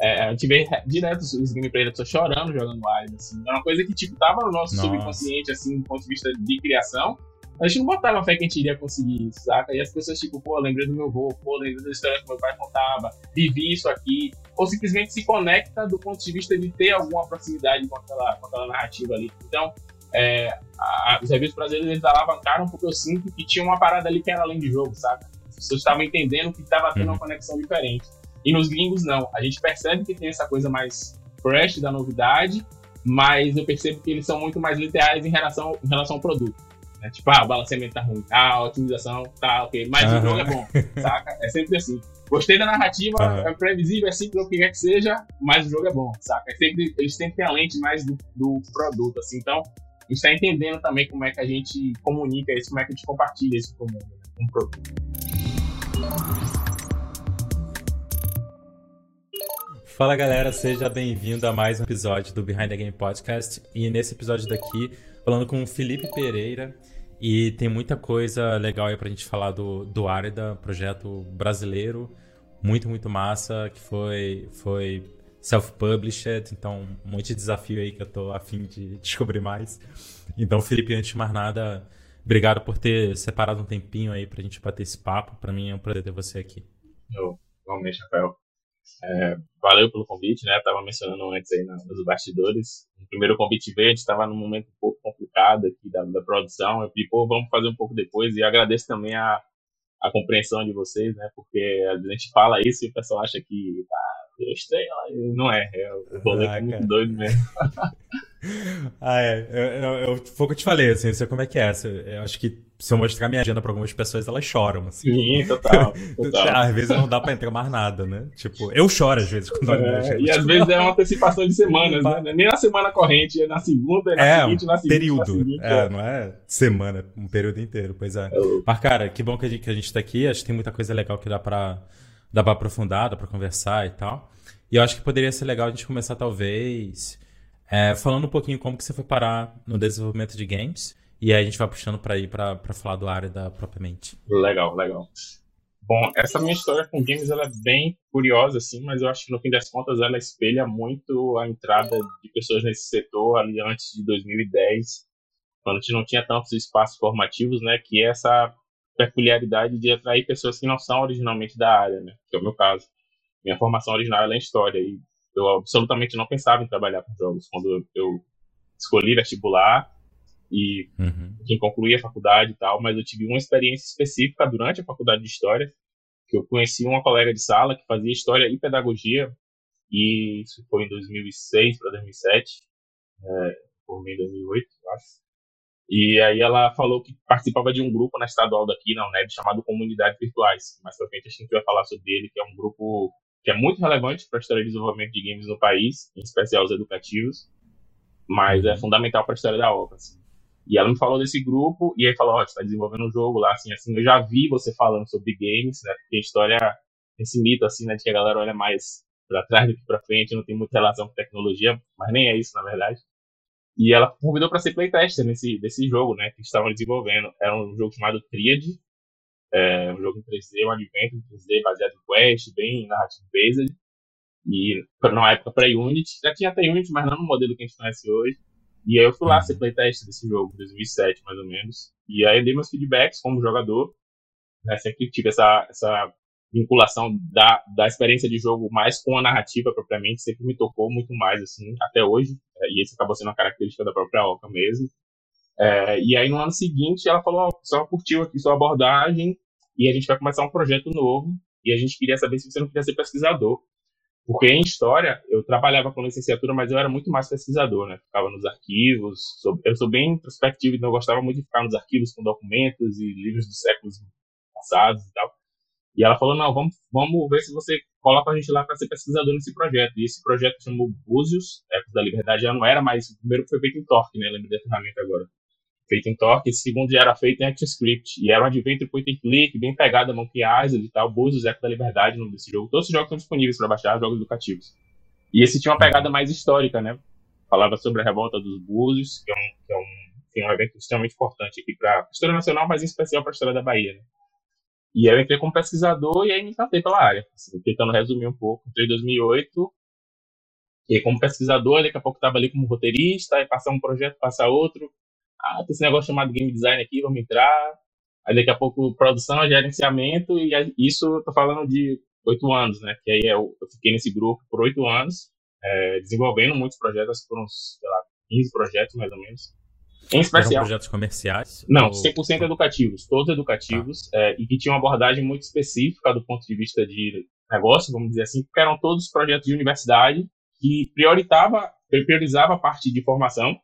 é, a gente vê direto os gameplays da pessoa chorando jogando Alien, assim. É uma coisa que, tipo, tava no nosso Nossa. subconsciente, assim, do ponto de vista de criação. A gente não botava fé que a gente iria conseguir isso, saca? E as pessoas, tipo, pô, lembrei do meu avô, pô, lembrei da história que meu pai contava, vivi isso aqui. Ou simplesmente se conecta do ponto de vista de ter alguma proximidade com aquela, com aquela narrativa ali. Então, é, a, os reviews brasileiros eles alavancaram porque eu sinto que tinha uma parada ali que era além de jogo, saca? As pessoas estavam entendendo que estava tendo uma uhum. conexão diferente. E nos gringos, não. A gente percebe que tem essa coisa mais fresh da novidade, mas eu percebo que eles são muito mais literais em relação, em relação ao produto. Né? Tipo, ah, o balanceamento tá ruim, ah, a otimização tá ok, mas uhum. o jogo é bom, saca? É sempre assim. Gostei da narrativa, uhum. é previsível, é simples, o que quer que seja, mas o jogo é bom, saca? É sempre, eles têm que ter a lente mais do, do produto, assim. Então, a gente tá entendendo também como é que a gente comunica isso, como é que a gente compartilha isso com, o produto. Fala galera, seja bem-vindo a mais um episódio do Behind the Game Podcast. E nesse episódio daqui, falando com o Felipe Pereira. E tem muita coisa legal aí pra gente falar do, do Arida, projeto brasileiro, muito, muito massa, que foi, foi self-published, então um monte de desafio aí que eu tô afim de descobrir mais. Então, Felipe, antes de mais nada, obrigado por ter separado um tempinho aí pra gente bater esse papo. Pra mim é um prazer ter você aqui. Eu, igualmente, Rafael. É, valeu pelo convite, né? Tava mencionando antes aí nos bastidores. O primeiro convite veio, a gente estava num momento um pouco complicado aqui da, da produção. Eu pedi, pô, vamos fazer um pouco depois. E agradeço também a, a compreensão de vocês, né? Porque a gente fala isso e o pessoal acha que tá eu estranho, não é. É o rolê ah, é muito doido mesmo. ah, é. Eu, eu, eu, foi o que eu te falei, assim, não sei como é que é. Eu acho que se eu mostrar minha agenda pra algumas pessoas, elas choram, assim. Sim, total. total. às vezes não dá pra entrar mais nada, né? Tipo, eu choro às vezes quando é, olho E às vezes é uma antecipação de semanas, né? Nem na semana corrente, é na segunda, é na é, seguinte, na seguinte. Período. Na seguinte, é, é, não é semana, um período inteiro, pois é. é Mas, cara, que bom que a, gente, que a gente tá aqui. Acho que tem muita coisa legal que dá pra, dá pra aprofundar, dá pra conversar e tal. E eu acho que poderia ser legal a gente começar, talvez, é, falando um pouquinho como que você foi parar no desenvolvimento de games. E aí a gente vai puxando para ir para falar do área da propriamente. Legal, legal. Bom, essa minha história com games ela é bem curiosa, assim, mas eu acho que no fim das contas ela espelha muito a entrada de pessoas nesse setor ali antes de 2010, quando a gente não tinha tantos espaços formativos, né? Que é essa peculiaridade de atrair pessoas que não são originalmente da área, né? Que é o meu caso minha formação original é em história e eu absolutamente não pensava em trabalhar com jogos quando eu escolhi vestibular e uhum. quem concluí a faculdade e tal, mas eu tive uma experiência específica durante a faculdade de história que eu conheci uma colega de sala que fazia história e pedagogia e isso foi em 2006 para 2007, é, formei em 2008, eu acho. E aí ela falou que participava de um grupo na estadual daqui, na UNEB, chamado Comunidades Virtuais. Mais pra frente a gente vai falar sobre ele, que é um grupo que é muito relevante para a história de desenvolvimento de games no país, em especial os educativos, mas é fundamental para a história da obra. Assim. E ela me falou desse grupo, e aí falou, ó, oh, está desenvolvendo um jogo lá, assim, assim, eu já vi você falando sobre games, né, porque a história, esse mito, assim, né, de que a galera olha mais para trás do que para frente, não tem muita relação com tecnologia, mas nem é isso, na verdade. E ela convidou para ser playtester nesse desse jogo, né, que estavam desenvolvendo. Era um jogo chamado Triad, é um jogo em 3D, um adventure em 3D baseado em Quest, bem narrative based. E numa época pré-Unity, já tinha até Unity, mas não no modelo que a gente conhece hoje. E aí eu fui lá ser playtest desse jogo, 2007 mais ou menos. E aí eu dei meus feedbacks como jogador. Né, sempre tive essa, essa vinculação da, da experiência de jogo mais com a narrativa propriamente, sempre me tocou muito mais, assim, até hoje. É, e isso acabou sendo uma característica da própria Oca mesmo. É, e aí no ano seguinte ela falou, oh, só curtiu aqui sua abordagem e a gente vai começar um projeto novo e a gente queria saber se você não queria ser pesquisador. Porque em história eu trabalhava com licenciatura, mas eu era muito mais pesquisador, né? Ficava nos arquivos, sou, eu sou bem introspectivo, então eu gostava muito de ficar nos arquivos com documentos e livros dos séculos passados e tal. E ela falou, não, vamos, vamos ver se você coloca a gente lá para ser pesquisador nesse projeto. E esse projeto chamou Búzios, Ecos da Liberdade, já não era mais, o primeiro foi feito em Torque, né? Lembro da ferramenta agora feito em Torque, esse segundo já era feito em ActionScript, e era um adventure point and click, bem pegado a Monkey Island e tal, Búzios, Eco da Liberdade, no desse jogo. Todos os jogos estão disponíveis para baixar, jogos educativos. E esse tinha uma pegada mais histórica, né? Falava sobre a revolta dos Búzios, que é um, que é um, que é um evento extremamente importante aqui para a história nacional, mas em especial para a história da Bahia, né? E eu entrei como pesquisador e aí me encantei pela área. Assim, tentando resumir um pouco, entrei em 2008, E como pesquisador, daqui a pouco estava ali como roteirista, aí passar um projeto, passar outro. Ah, tem esse negócio chamado game design aqui, vamos entrar. Aí daqui a pouco produção, gerenciamento, e isso eu tô falando de oito anos, né? Que aí eu, eu fiquei nesse grupo por oito anos, é, desenvolvendo muitos projetos, foram uns, sei lá, 15 projetos mais ou menos. Em especial. Eram projetos comerciais? Não, ou... 100% educativos, todos educativos, ah. é, e que tinham uma abordagem muito específica do ponto de vista de negócio, vamos dizer assim, porque eram todos projetos de universidade que priorizava, priorizava a parte de formação.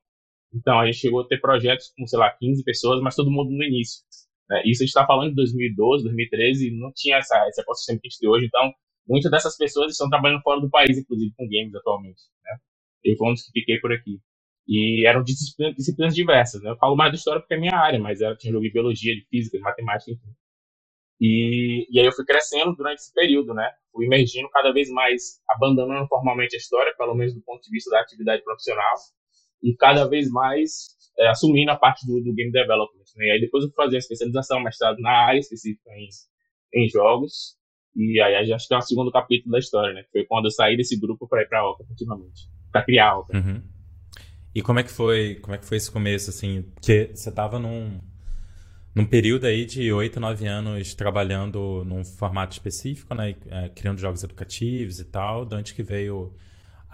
Então, a gente chegou a ter projetos com, sei lá, 15 pessoas, mas todo mundo no início. Né? Isso a gente está falando de 2012, 2013, não tinha essa, esse ecossistema que a gente tem hoje. Então, muitas dessas pessoas estão trabalhando fora do país, inclusive com games atualmente. Né? Eu fui um dos que fiquei por aqui. E eram disciplinas, disciplinas diversas. Né? Eu falo mais da história porque é minha área, mas ela tinha jogo de biologia, de física, de matemática, enfim. E, e aí eu fui crescendo durante esse período, né? Fui emergindo cada vez mais, abandonando formalmente a história, pelo menos do ponto de vista da atividade profissional, e cada vez mais é, assumindo a parte do, do game development. Né? E aí depois eu fui fazer a especialização, mestrado na área específica em, em jogos, e aí acho que é o segundo capítulo da história, né? Foi quando eu saí desse grupo para ir para a Oca, efetivamente, para criar a Oca. Uhum. E como é que foi, como é que foi esse começo, assim? Porque você estava num num período aí de 8, 9 anos trabalhando num formato específico, né, é, criando jogos educativos e tal, de onde que veio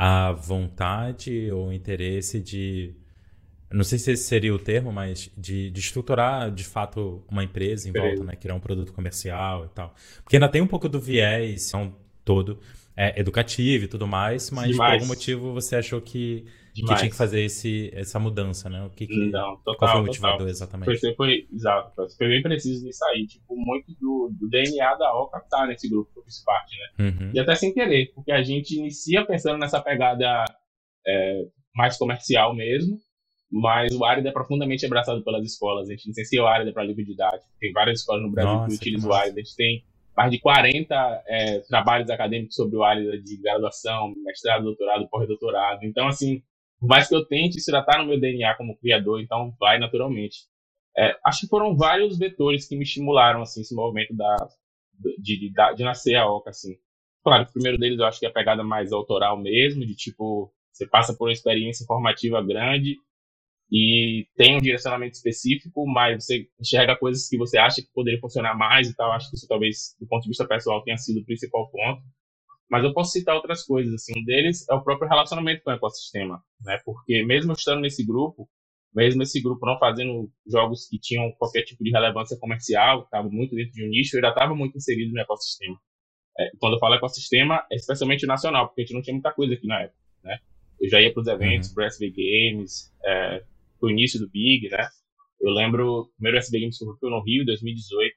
a vontade ou interesse de, não sei se esse seria o termo, mas de, de estruturar de fato uma empresa em volta, né, criar um produto comercial e tal. Porque ainda tem um pouco do viés, um todo é, educativo e tudo mais, mas Demais. por algum motivo você achou que que tinha que fazer esse, essa mudança, né? O que, que Não, total, qual foi o motivador total. exatamente? Foi, foi, exato, foi bem preciso nisso aí. Tipo, muito do, do DNA da OCA tá nesse grupo que eu fiz parte, né? Uhum. E até sem querer, porque a gente inicia pensando nessa pegada é, mais comercial mesmo, mas o Arida é profundamente abraçado pelas escolas. A gente licencia o Arida para livre didático. Tem várias escolas no Brasil Nossa, que utilizam o Arida. A gente tem mais de 40 é, trabalhos acadêmicos sobre o Arida de graduação, mestrado, doutorado, pós-doutorado. Então, assim, por mais que eu tente, isso já está no meu DNA como criador, então vai naturalmente. É, acho que foram vários vetores que me estimularam assim esse movimento da de, de, de nascer a Oca assim. Claro, o primeiro deles eu acho que é a pegada mais autoral mesmo, de tipo você passa por uma experiência formativa grande e tem um direcionamento específico, mas você enxerga coisas que você acha que poderia funcionar mais e tal. Acho que isso talvez do ponto de vista pessoal tenha sido o principal ponto. Mas eu posso citar outras coisas, assim, um deles é o próprio relacionamento com o ecossistema, né? Porque mesmo estando nesse grupo, mesmo esse grupo não fazendo jogos que tinham qualquer tipo de relevância comercial, estava muito dentro de um nicho, eu já estava muito inserido no ecossistema. É, quando eu falo ecossistema, é especialmente nacional, porque a gente não tinha muita coisa aqui na época, né? Eu já ia para os eventos, uhum. para SB Games, é, o início do Big, né? Eu lembro, o primeiro SB Games foi no Rio, 2018,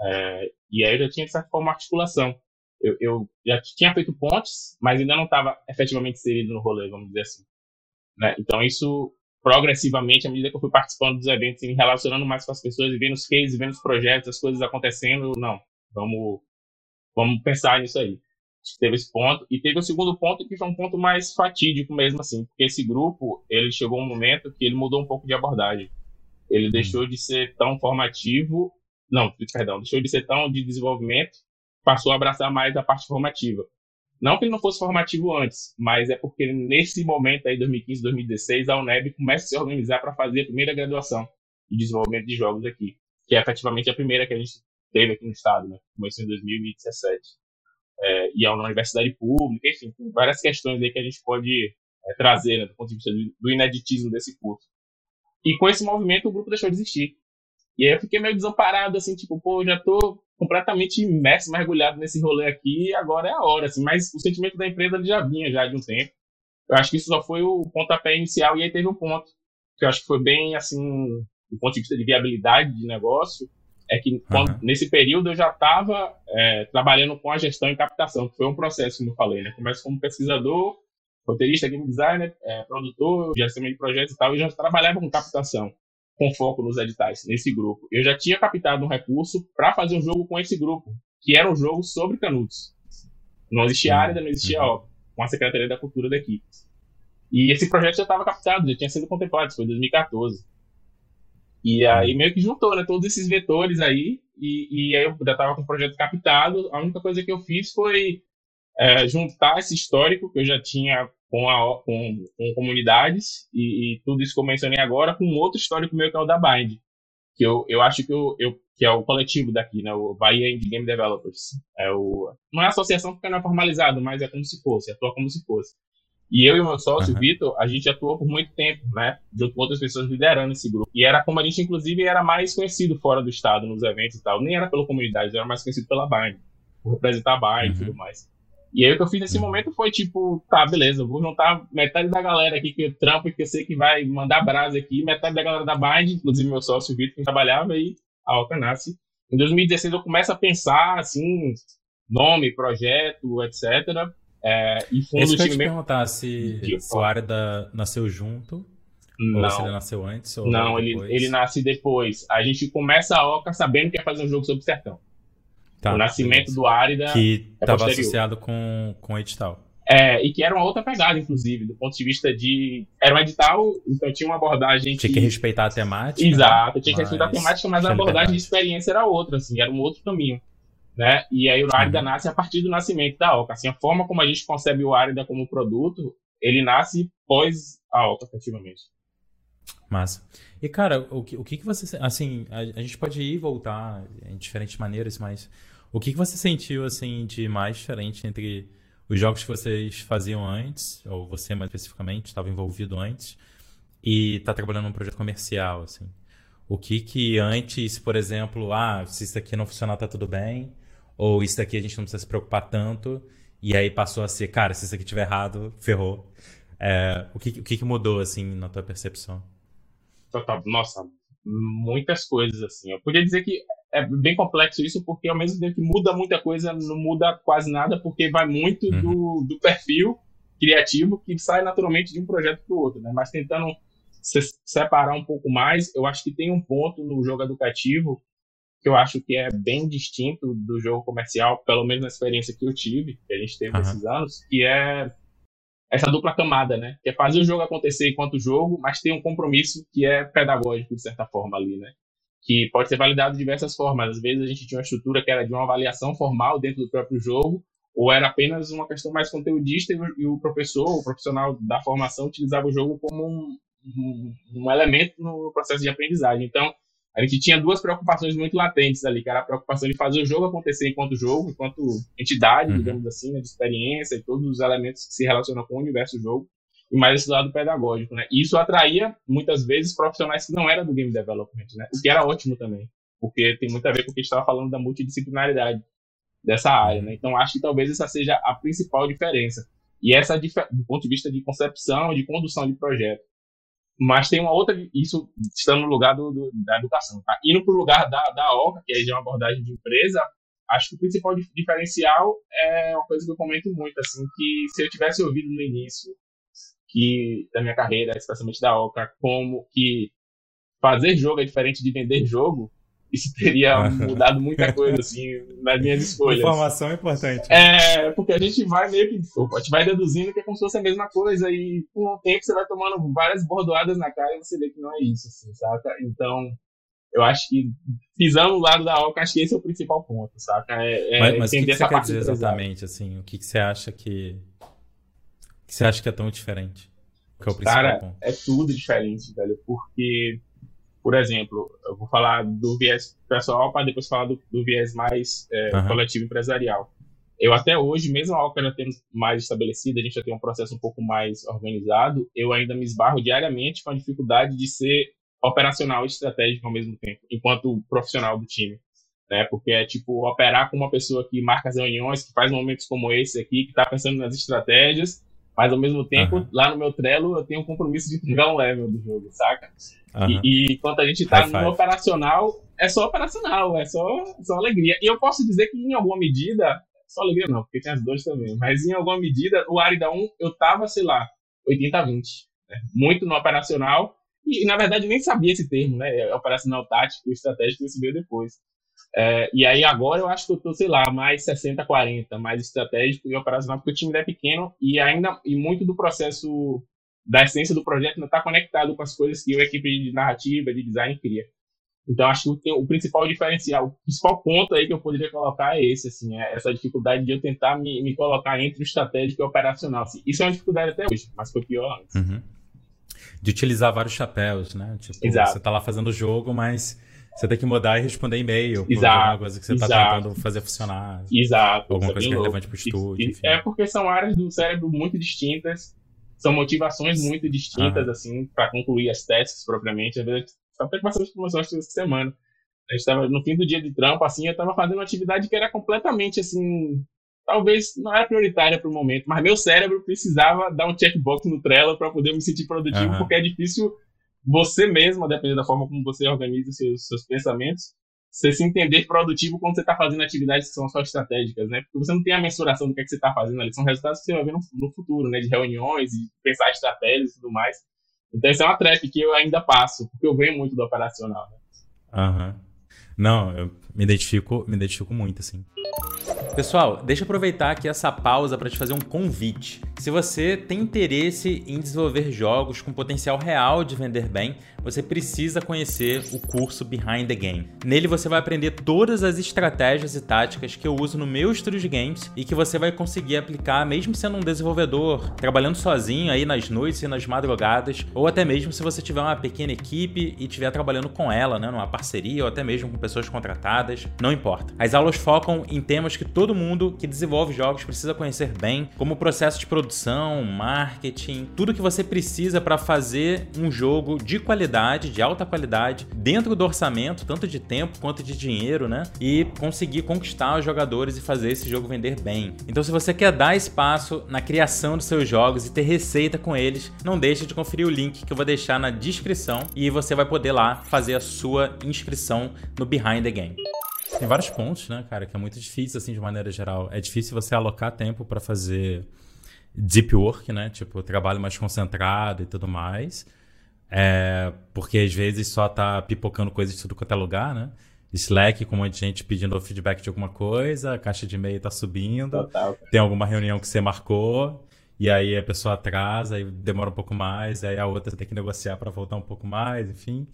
é, e aí eu já tinha, de certa forma, uma articulação eu, eu já tinha feito pontes, mas ainda não estava efetivamente inserido no rolê, vamos dizer assim. Né? Então, isso progressivamente, à medida que eu fui participando dos eventos e me relacionando mais com as pessoas e vendo os cases, vendo os projetos, as coisas acontecendo, não, vamos, vamos pensar nisso aí. Teve esse ponto. E teve o segundo ponto, que foi um ponto mais fatídico mesmo, assim, porque esse grupo, ele chegou um momento que ele mudou um pouco de abordagem. Ele hum. deixou de ser tão formativo, não, perdão, deixou de ser tão de desenvolvimento passou a abraçar mais a parte formativa. Não que ele não fosse formativo antes, mas é porque nesse momento aí, 2015, 2016, a UNEB começa a se organizar para fazer a primeira graduação de desenvolvimento de jogos aqui, que é efetivamente a primeira que a gente teve aqui no estado, né? Começou em 2017. É, e é uma universidade pública, enfim, tem várias questões aí que a gente pode é, trazer né, do ponto de vista do, do ineditismo desse curso. E com esse movimento o grupo deixou de existir. E aí eu fiquei meio desamparado, assim, tipo, pô, já tô completamente imerso, mergulhado nesse rolê aqui, agora é a hora, assim. Mas o sentimento da empresa já vinha já de um tempo. Eu acho que isso só foi o pontapé inicial, e aí teve um ponto que eu acho que foi bem, assim, do ponto de vista de viabilidade de negócio, é que quando, uhum. nesse período eu já estava é, trabalhando com a gestão e captação, que foi um processo, como eu falei, né? Começo como pesquisador, roteirista, game designer, é, produtor, gerenciamento de projetos e tal, e já trabalhava com captação com foco nos editais, nesse grupo. Eu já tinha captado um recurso para fazer um jogo com esse grupo, que era um jogo sobre canudos. Não existia área, não existia uhum. com a Secretaria da Cultura daqui. E esse projeto já estava captado, já tinha sido contemplado, foi em 2014. E aí meio que juntou, né, todos esses vetores aí, e, e aí eu já estava com o projeto captado. A única coisa que eu fiz foi é, juntar esse histórico que eu já tinha com, a, com, com comunidades e, e, tudo isso que eu mencionei agora com outro histórico meu que é o da Bind, que eu, eu acho que, eu, eu, que é o coletivo daqui, né, o Bahia Indie Game Developers. É o, não é associação porque não é formalizado, mas é como se fosse, atua como se fosse. E eu e o meu sócio, uhum. Vitor, a gente atuou por muito tempo, né? Junto com outras pessoas liderando esse grupo. E era como a gente, inclusive, era mais conhecido fora do estado, nos eventos e tal. Nem era pela comunidade, era mais conhecido pela Bind, por representar a Bind uhum. e tudo mais. E aí o que eu fiz nesse uhum. momento foi tipo, tá, beleza, vou juntar metade da galera aqui que eu trampo e que eu sei que vai mandar brasa aqui, metade da galera da Bind, inclusive meu sócio Vitor, que trabalhava, e a Oca nasce. Em 2016 eu começo a pensar, assim, nome, projeto, etc. É, e fundo Esse que eu te perguntar se, se o Arda nasceu junto, não. ou se ele nasceu antes, ou Não, ele, ele nasce depois. A gente começa a Oca sabendo que ia fazer um jogo sobre o sertão. Tá, o nascimento do Árida. Que estava é associado com, com o edital. É, e que era uma outra pegada, inclusive, do ponto de vista de. Era um edital, então tinha uma abordagem. Tinha que, que respeitar a temática. Exato, tinha que respeitar a temática, mas a abordagem de experiência era outra, assim, era um outro caminho. Né? E aí o Árida uhum. nasce a partir do nascimento da Oca. Assim, a forma como a gente concebe o Árida como produto, ele nasce pós a Oca, efetivamente. Massa. E, cara, o que, o que, que você. Assim, a, a, gente pode ir e voltar em diferentes maneiras, mas o que, que você sentiu, assim, de mais diferente entre os jogos que vocês faziam antes, ou você mais especificamente estava envolvido antes, e tá trabalhando num projeto comercial, assim? O que que antes, por exemplo, ah, se isso aqui não funcionar, tá tudo bem, ou isso daqui a gente não precisa se preocupar tanto, e aí passou a ser, cara, se isso aqui tiver errado, ferrou. É, o que, o que mudou, assim, na tua percepção? Nossa, muitas coisas, assim. Eu podia dizer que é bem complexo isso, porque ao mesmo tempo que muda muita coisa, não muda quase nada, porque vai muito uhum. do, do perfil criativo que sai naturalmente de um projeto para o outro, né? Mas tentando se separar um pouco mais, eu acho que tem um ponto no jogo educativo que eu acho que é bem distinto do jogo comercial, pelo menos na experiência que eu tive, que a gente teve uhum. esses anos, que é essa dupla camada, né? Que é fazer o jogo acontecer enquanto jogo, mas tem um compromisso que é pedagógico, de certa forma, ali, né? Que pode ser validado de diversas formas. Às vezes a gente tinha uma estrutura que era de uma avaliação formal dentro do próprio jogo, ou era apenas uma questão mais conteudista e o professor, o profissional da formação, utilizava o jogo como um, um, um elemento no processo de aprendizagem. Então, a gente tinha duas preocupações muito latentes ali, que era a preocupação de fazer o jogo acontecer enquanto jogo, enquanto entidade, uhum. digamos assim, né, de experiência e todos os elementos que se relacionam com o universo do jogo, e mais esse lado pedagógico, né? E isso atraía, muitas vezes, profissionais que não eram do game development, né? O que era ótimo também, porque tem muito a ver com o que a gente estava falando da multidisciplinaridade dessa área, né? Então, acho que talvez essa seja a principal diferença. E essa, do ponto de vista de concepção, de condução de projeto. Mas tem uma outra, isso estando no lugar do, do, da educação, tá? Indo para o lugar da, da OCA, que é uma abordagem de empresa, acho que o principal diferencial é uma coisa que eu comento muito, assim, que se eu tivesse ouvido no início que da minha carreira, especialmente da OCA, como que fazer jogo é diferente de vender jogo, isso teria mudado muita coisa, assim, nas minhas escolhas. Informação é importante. É, porque a gente vai meio que, a gente vai deduzindo que é como se fosse a mesma coisa, e com o tempo você vai tomando várias bordoadas na cara e você vê que não é isso, assim, saca? Então, eu acho que, pisando no lado da OCA, acho que esse é o principal ponto, saca? É, é mas, mas o que, que você quer dizer exatamente, assim, o que, que você acha que, que você acha que é tão diferente? Que é o principal Cara, ponto? é tudo diferente, velho, porque por exemplo, eu vou falar do viés pessoal para depois falar do, do viés mais é, uhum. coletivo empresarial. Eu até hoje, mesmo a já tendo mais estabelecida, a gente já tem um processo um pouco mais organizado, eu ainda me esbarro diariamente com a dificuldade de ser operacional e estratégico ao mesmo tempo, enquanto profissional do time. Né? Porque é tipo operar com uma pessoa que marca as reuniões, que faz momentos como esse aqui, que está pensando nas estratégias, mas ao mesmo tempo, uhum. lá no meu Trello, eu tenho um compromisso de entregar um level do jogo, saca? Uhum. E, e quando a gente tá no operacional, é só operacional, é só, só alegria. E eu posso dizer que em alguma medida, só alegria não, porque tem as duas também, mas em alguma medida, o Arida 1 eu tava, sei lá, 80 a 20. Né? Muito no operacional, e na verdade nem sabia esse termo, né? Operacional tático, estratégico, isso veio depois. É, e aí agora eu acho que eu tô, sei lá, mais 60-40, mais estratégico e operacional, porque o time é pequeno e ainda e muito do processo da essência do projeto não está conectado com as coisas que a equipe de narrativa, de design cria. Então, acho que o, o, principal diferencial, o principal ponto aí que eu poderia colocar é esse, assim, é essa dificuldade de eu tentar me, me colocar entre o estratégico e o operacional. Assim. Isso é uma dificuldade até hoje, mas foi pior antes. Uhum. De utilizar vários chapéus, né? Tipo, Exato. você tá lá fazendo o jogo, mas você tem que mudar e responder e-mail exato, alguma coisa que você está tentando fazer funcionar. Exato. Alguma coisa que é relevante para o estúdio. Enfim. É porque são áreas do cérebro muito distintas, são motivações muito distintas, assim, para concluir as tasks propriamente. Às vezes até bastante promoção essa semana. A gente estava no fim do dia de trampo, assim, eu estava fazendo uma atividade que era completamente, assim, talvez não era prioritária para o momento, mas meu cérebro precisava dar um checkbox no Trello para poder me sentir produtivo, uhum. porque é difícil você mesmo, dependendo da forma como você organiza seus, seus pensamentos, você se entender produtivo quando você está fazendo atividades que são só estratégicas, né? Porque você não tem a mensuração do que, é que você está fazendo ali, são resultados que você vai ver no, no futuro, né? De reuniões e pensar estratégias e tudo mais. Então, isso é uma trap que eu ainda passo, porque eu venho muito do operacional. Né? Aham. Uhum. Não, eu me identifico, me identifico muito, assim. Pessoal, deixa eu aproveitar aqui essa pausa para te fazer um convite. Se você tem interesse em desenvolver jogos com potencial real de vender bem, você precisa conhecer o curso Behind the Game. Nele você vai aprender todas as estratégias e táticas que eu uso no meu estúdio de games e que você vai conseguir aplicar mesmo sendo um desenvolvedor, trabalhando sozinho aí nas noites e nas madrugadas, ou até mesmo se você tiver uma pequena equipe e estiver trabalhando com ela, né, numa parceria ou até mesmo com pessoas contratadas, não importa. As aulas focam em temas que todo mundo que desenvolve jogos precisa conhecer bem, como o processo de produção, marketing, tudo que você precisa para fazer um jogo de qualidade, de alta qualidade, dentro do orçamento, tanto de tempo quanto de dinheiro, né? E conseguir conquistar os jogadores e fazer esse jogo vender bem. Então, se você quer dar espaço na criação dos seus jogos e ter receita com eles, não deixe de conferir o link que eu vou deixar na descrição e você vai poder lá fazer a sua inscrição no Behind the Game. Tem vários pontos, né, cara, que é muito difícil, assim, de maneira geral. É difícil você alocar tempo para fazer deep work, né? Tipo, trabalho mais concentrado e tudo mais. É, porque às vezes só tá pipocando coisas de tudo quanto é lugar, né? Slack com um monte de gente pedindo feedback de alguma coisa, a caixa de e-mail tá subindo, Total. tem alguma reunião que você marcou, e aí a pessoa atrasa, e demora um pouco mais, aí a outra tem que negociar para voltar um pouco mais, enfim.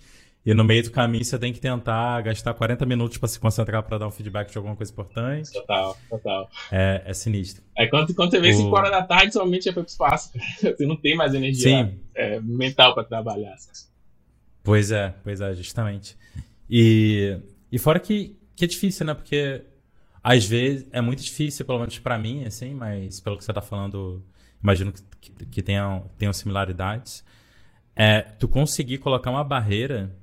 E no meio do caminho você tem que tentar gastar 40 minutos para se concentrar para dar um feedback de alguma coisa importante. Total, total. É, é sinistro. É quando, quando você vê o... 5 horas da tarde, somente já foi pro espaço. Você não tem mais energia é, mental para trabalhar. Pois é, pois é, justamente. E, e fora que, que é difícil, né? Porque às vezes é muito difícil, pelo menos para mim, assim, mas pelo que você tá falando, imagino que, que, que tenham, tenham similaridades. É, tu conseguir colocar uma barreira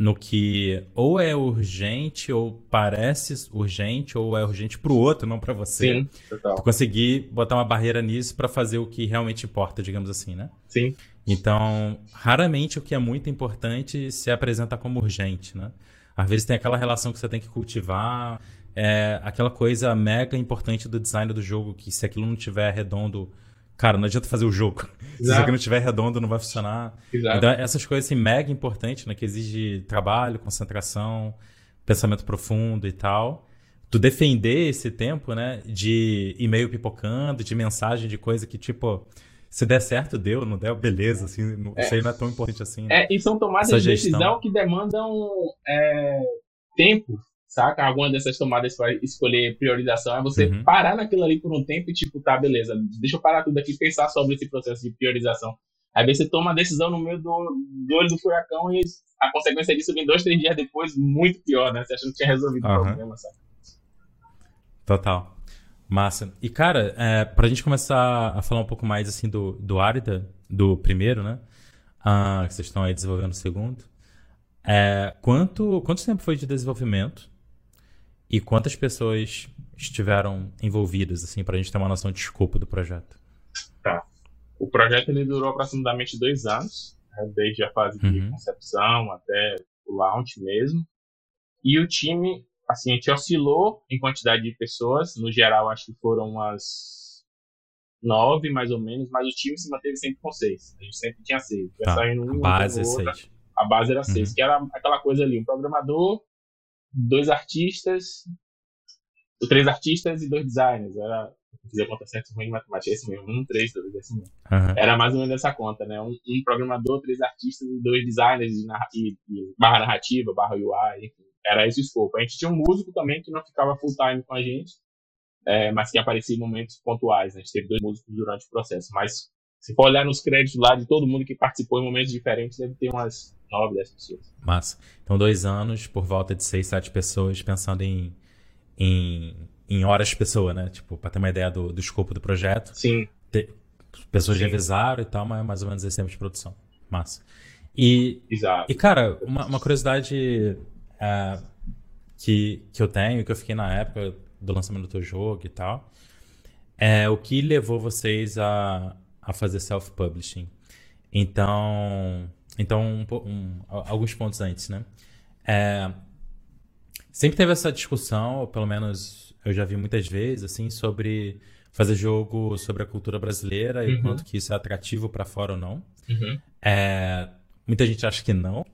no que ou é urgente ou parece urgente ou é urgente para o outro, não para você. Sim, total. Tu conseguir botar uma barreira nisso para fazer o que realmente importa, digamos assim, né? Sim. Então, raramente o que é muito importante se apresenta como urgente, né? Às vezes tem aquela relação que você tem que cultivar, é aquela coisa mega importante do design do jogo, que se aquilo não tiver redondo cara, não adianta fazer o jogo. Exato. Se isso aqui não estiver redondo, não vai funcionar. Exato. Então, essas coisas assim, mega importantes, né? Que exige trabalho, concentração, pensamento profundo e tal. Tu defender esse tempo, né? De e-mail pipocando, de mensagem, de coisa que, tipo, se der certo, deu, não der, beleza. Assim, é. Isso aí não é tão importante assim. Né? É, e são tomadas de decisão que demandam é, tempo saca? Alguma dessas tomadas para escolher priorização é você uhum. parar naquilo ali por um tempo e tipo, tá, beleza, deixa eu parar tudo aqui e pensar sobre esse processo de priorização. Aí você toma a decisão no meio do, do olho do furacão e a consequência disso vem dois, três dias depois, muito pior, né? Você achando que tinha resolvido uhum. o problema, sabe? Total. Massa. E, cara, é, pra gente começar a falar um pouco mais, assim, do, do Arida, do primeiro, né? Ah, que vocês estão aí desenvolvendo o segundo. É, quanto, quanto tempo foi de desenvolvimento? E quantas pessoas estiveram envolvidas, assim, para a gente ter uma noção de escopo do projeto? Tá. O projeto ele durou aproximadamente dois anos, né, desde a fase de uhum. concepção até o launch mesmo. E o time, assim, a gente oscilou em quantidade de pessoas. No geral, acho que foram umas nove, mais ou menos, mas o time se manteve sempre com seis. A gente sempre tinha seis. Tá. Um, a base é seis. A base era uhum. seis, que era aquela coisa ali, um programador, dois artistas, três artistas e dois designers. Era Fizer conta certa ruim em matemática, é esse mesmo. Um, três, dois, é esse mesmo. Uhum. Era mais ou menos essa conta, né? Um, um programador, três artistas e dois designers de e, e barra narrativa, barra UI, enfim. Era esse o escopo. A gente tinha um músico também que não ficava full time com a gente, é, mas que aparecia em momentos pontuais. Né? A gente teve dois músicos durante o processo. Mas se for olhar nos créditos lá de todo mundo que participou em momentos diferentes, deve ter umas nove, dez pessoas. Massa. Então, dois anos, por volta de seis, sete pessoas, pensando em, em, em horas pessoa, né? Tipo, para ter uma ideia do, do escopo do projeto. Sim. Ter, pessoas Sim. revisaram e tal, mas mais ou menos esse tempo de produção. Massa. E, Exato. e cara, uma, uma curiosidade uh, que, que eu tenho, que eu fiquei na época do lançamento do teu jogo e tal, é o que levou vocês a, a fazer self-publishing. Então, então um, um, alguns pontos antes, né? É, sempre teve essa discussão, ou pelo menos eu já vi muitas vezes, assim, sobre fazer jogo sobre a cultura brasileira e o uhum. quanto que isso é atrativo para fora ou não. Uhum. É, muita gente acha que não.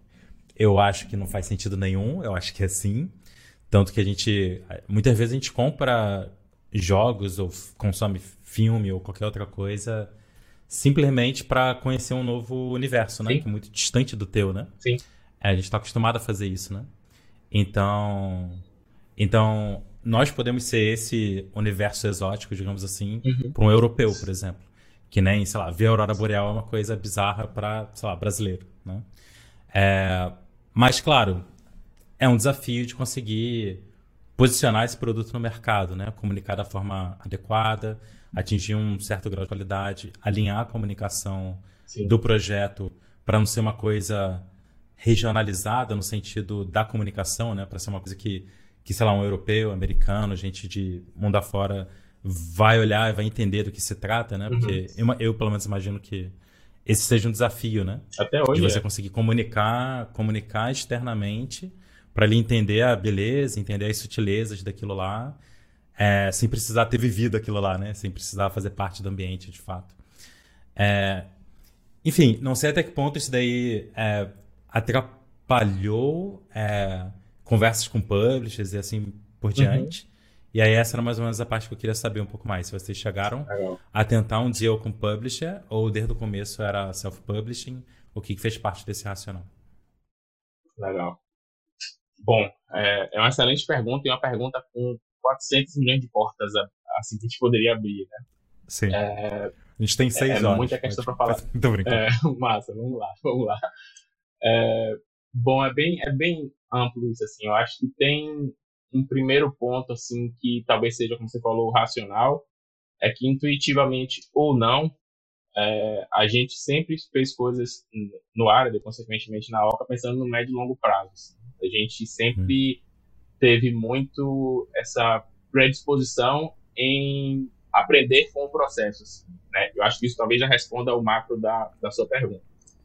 Eu acho que não faz sentido nenhum. Eu acho que é sim. Tanto que a gente. Muitas vezes a gente compra jogos ou consome filme ou qualquer outra coisa simplesmente para conhecer um novo universo, né? Sim. Que é muito distante do teu, né? Sim. É, a gente está acostumado a fazer isso, né? Então. Então, nós podemos ser esse universo exótico, digamos assim, uhum. para um europeu, por exemplo. Que nem, sei lá, ver a aurora boreal é uma coisa bizarra para, sei lá, brasileiro, né? É, mas, claro, é um desafio de conseguir posicionar esse produto no mercado, né? Comunicar da forma adequada, atingir um certo grau de qualidade, alinhar a comunicação Sim. do projeto para não ser uma coisa regionalizada no sentido da comunicação, né? Para ser uma coisa que, que, sei lá, um europeu, americano, gente de mundo afora vai olhar e vai entender do que se trata, né? Porque uhum. eu, eu, pelo menos, imagino que esse seja um desafio, né? Até hoje. De você é. conseguir comunicar, comunicar externamente para ele entender a beleza, entender as sutilezas daquilo lá, é, sem precisar ter vivido aquilo lá, né? Sem precisar fazer parte do ambiente, de fato. É, enfim, não sei até que ponto isso daí é, atrapalhou é, conversas com publishers e assim por uhum. diante. Uhum. E aí essa era mais ou menos a parte que eu queria saber um pouco mais. Se vocês chegaram Legal. a tentar um deal com publisher ou desde o começo era self-publishing, o que fez parte desse racional? Legal. Bom, é, é uma excelente pergunta e uma pergunta com 400 milhões de portas assim que a gente poderia abrir, né? Sim. É, a gente tem seis é, horas. muita questão para falar. Tô brincando. É, massa, vamos lá, vamos lá. É, bom, é bem, é bem amplo isso, assim. Eu acho que tem um primeiro ponto, assim, que talvez seja, como você falou, racional, é que intuitivamente ou não, é, a gente sempre fez coisas no área, consequentemente na OCA, pensando no médio e longo prazo. Assim. A gente sempre hum. Teve muito essa predisposição em aprender com o processo. Assim, né? Eu acho que isso talvez já responda ao macro da, da sua pergunta.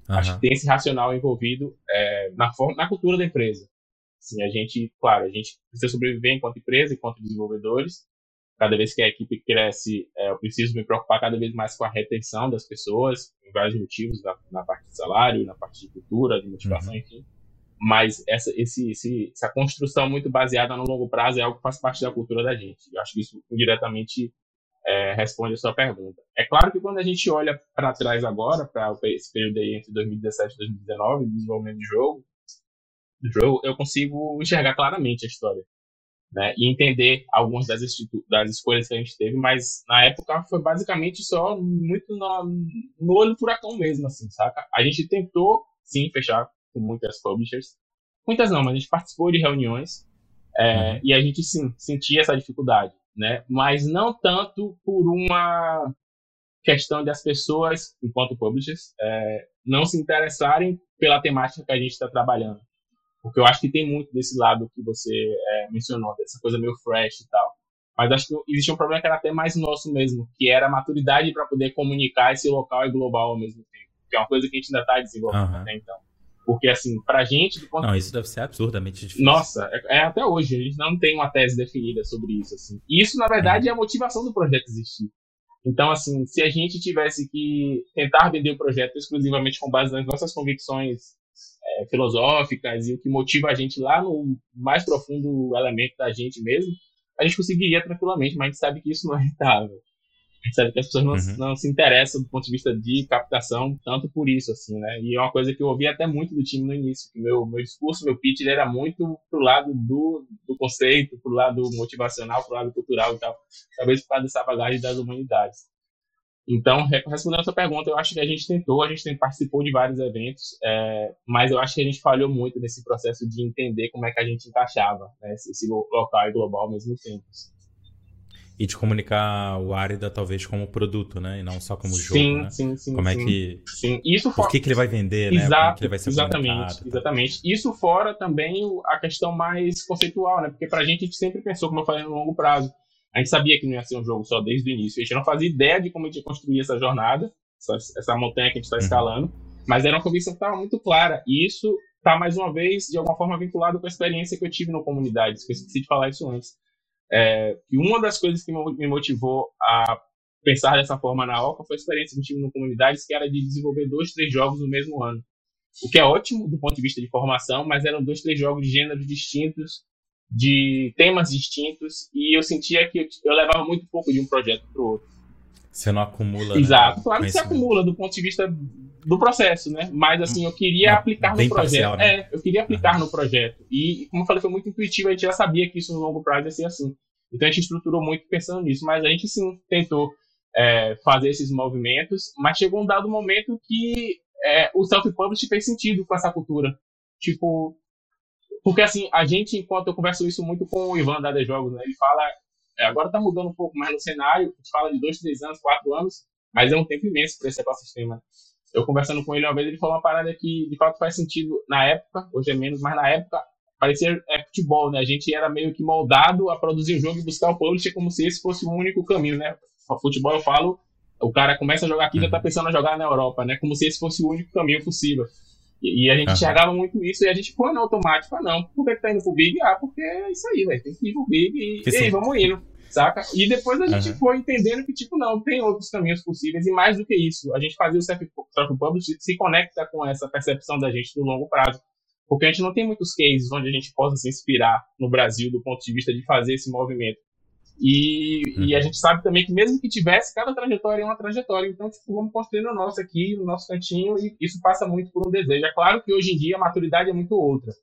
Uhum. Acho que tem esse racional envolvido é, na, forma, na cultura da empresa. Assim, a gente, claro, a gente precisa sobreviver enquanto empresa, enquanto desenvolvedores. Cada vez que a equipe cresce, é, eu preciso me preocupar cada vez mais com a retenção das pessoas, em vários motivos, na, na parte de salário, na parte de cultura, de motivação, uhum. enfim. Mas essa, esse, esse, essa construção muito baseada no longo prazo é algo que faz parte da cultura da gente. Eu acho que isso indiretamente é, responde a sua pergunta. É claro que quando a gente olha para trás agora, para esse período aí entre 2017 e 2019, desenvolvimento de jogo, do jogo, eu consigo enxergar claramente a história. Né, e entender algumas das, das escolhas que a gente teve, mas na época foi basicamente só muito no, no olho do furacão mesmo, assim, saca? A gente tentou, sim, fechar com muitas publishers, muitas não, mas a gente participou de reuniões é, uhum. e a gente, sim, sentia essa dificuldade, né? Mas não tanto por uma questão das pessoas, enquanto publishers, é, não se interessarem pela temática que a gente está trabalhando. Porque eu acho que tem muito desse lado que você é, mencionou, dessa coisa meio fresh e tal. Mas acho que existia um problema que era até mais nosso mesmo, que era a maturidade para poder comunicar esse local e global ao mesmo tempo. Que é uma coisa que a gente ainda está desenvolvendo uhum. até então. Porque, assim, pra gente. Ponto... Não, isso deve ser absurdamente difícil. Nossa, é, é, até hoje. A gente não tem uma tese definida sobre isso, assim. E isso, na verdade, é a motivação do projeto existir. Então, assim, se a gente tivesse que tentar vender o projeto exclusivamente com base nas nossas convicções é, filosóficas e o que motiva a gente lá no mais profundo elemento da gente mesmo, a gente conseguiria tranquilamente, mas a gente sabe que isso não é rentável. Sabe que as pessoas não, uhum. não, se interessam do ponto de vista de captação tanto por isso, assim, né? E é uma coisa que eu ouvi até muito do time no início, que meu, meu discurso, meu pitch, ele era muito pro lado do, do conceito, pro lado motivacional, pro lado cultural e tal. Talvez por causa dessa bagagem das humanidades. Então, respondendo a sua pergunta, eu acho que a gente tentou, a gente participou de vários eventos, é, mas eu acho que a gente falhou muito nesse processo de entender como é que a gente encaixava né, esse, esse local e global ao mesmo tempo. E de comunicar o Arida talvez como produto, né? E não só como jogo, sim, né? Sim, sim, Como é é que... Sim. Isso Por que, que ele vai vender, Exato, né? Como que ele vai ser exatamente, tá? exatamente. Isso fora também a questão mais conceitual, né? Porque pra gente, a gente sempre pensou, como eu falei, no longo prazo. A gente sabia que não ia ser um jogo só desde o início. A gente não fazia ideia de como a gente ia construir essa jornada, essa, essa montanha que a gente está uhum. escalando. Mas era uma convicção que estava muito clara. E isso está, mais uma vez, de alguma forma vinculado com a experiência que eu tive na comunidade. Eu esqueci de falar isso antes. É, e uma das coisas que me motivou a pensar dessa forma na Oca foi a experiência que tive no Comunidades, que era de desenvolver dois, três jogos no mesmo ano. O que é ótimo do ponto de vista de formação, mas eram dois, três jogos de gêneros distintos, de temas distintos, e eu sentia que eu levava muito pouco de um projeto para o outro. Você não acumula. Exato, né? claro que você acumula do ponto de vista do processo, né? Mas assim, eu queria aplicar no projeto. Parcial, né? É, eu queria aplicar uhum. no projeto. E, como eu falei, foi muito intuitivo, a gente já sabia que isso no longo prazo ia ser assim. Então a gente estruturou muito pensando nisso, mas a gente sim tentou é, fazer esses movimentos, mas chegou um dado momento que é, o self-publish fez sentido com essa cultura. Tipo, porque assim, a gente, enquanto eu converso isso muito com o Ivan da The Jogos, né, ele fala, é, agora tá mudando um pouco mais no cenário, a gente fala de dois, três anos, quatro anos, mas é um tempo imenso para esse ecossistema eu conversando com ele uma vez, ele falou uma parada que de fato faz sentido na época, hoje é menos, mas na época parecia é, futebol, né? A gente era meio que moldado a produzir o jogo e buscar o publisher como se esse fosse o único caminho, né? O futebol, eu falo, o cara começa a jogar aqui e já tá uhum. pensando em jogar na Europa, né? Como se esse fosse o único caminho possível. E, e a gente uhum. enxergava muito isso e a gente foi no automático. Ah, não, por que, que tá indo pro Big? Ah, porque é isso aí, velho. Tem que ir pro Big e, e aí, vamos indo saca? E depois a gente uhum. foi entendendo que, tipo, não, tem outros caminhos possíveis, e mais do que isso, a gente fazer o self-publish se conecta com essa percepção da gente do longo prazo. Porque a gente não tem muitos cases onde a gente possa se inspirar no Brasil do ponto de vista de fazer esse movimento. E, uhum. e a gente sabe também que mesmo que tivesse, cada trajetória é uma trajetória. Então, tipo, vamos construindo o nosso aqui, no nosso cantinho, e isso passa muito por um desejo. É claro que hoje em dia a maturidade é muito outra.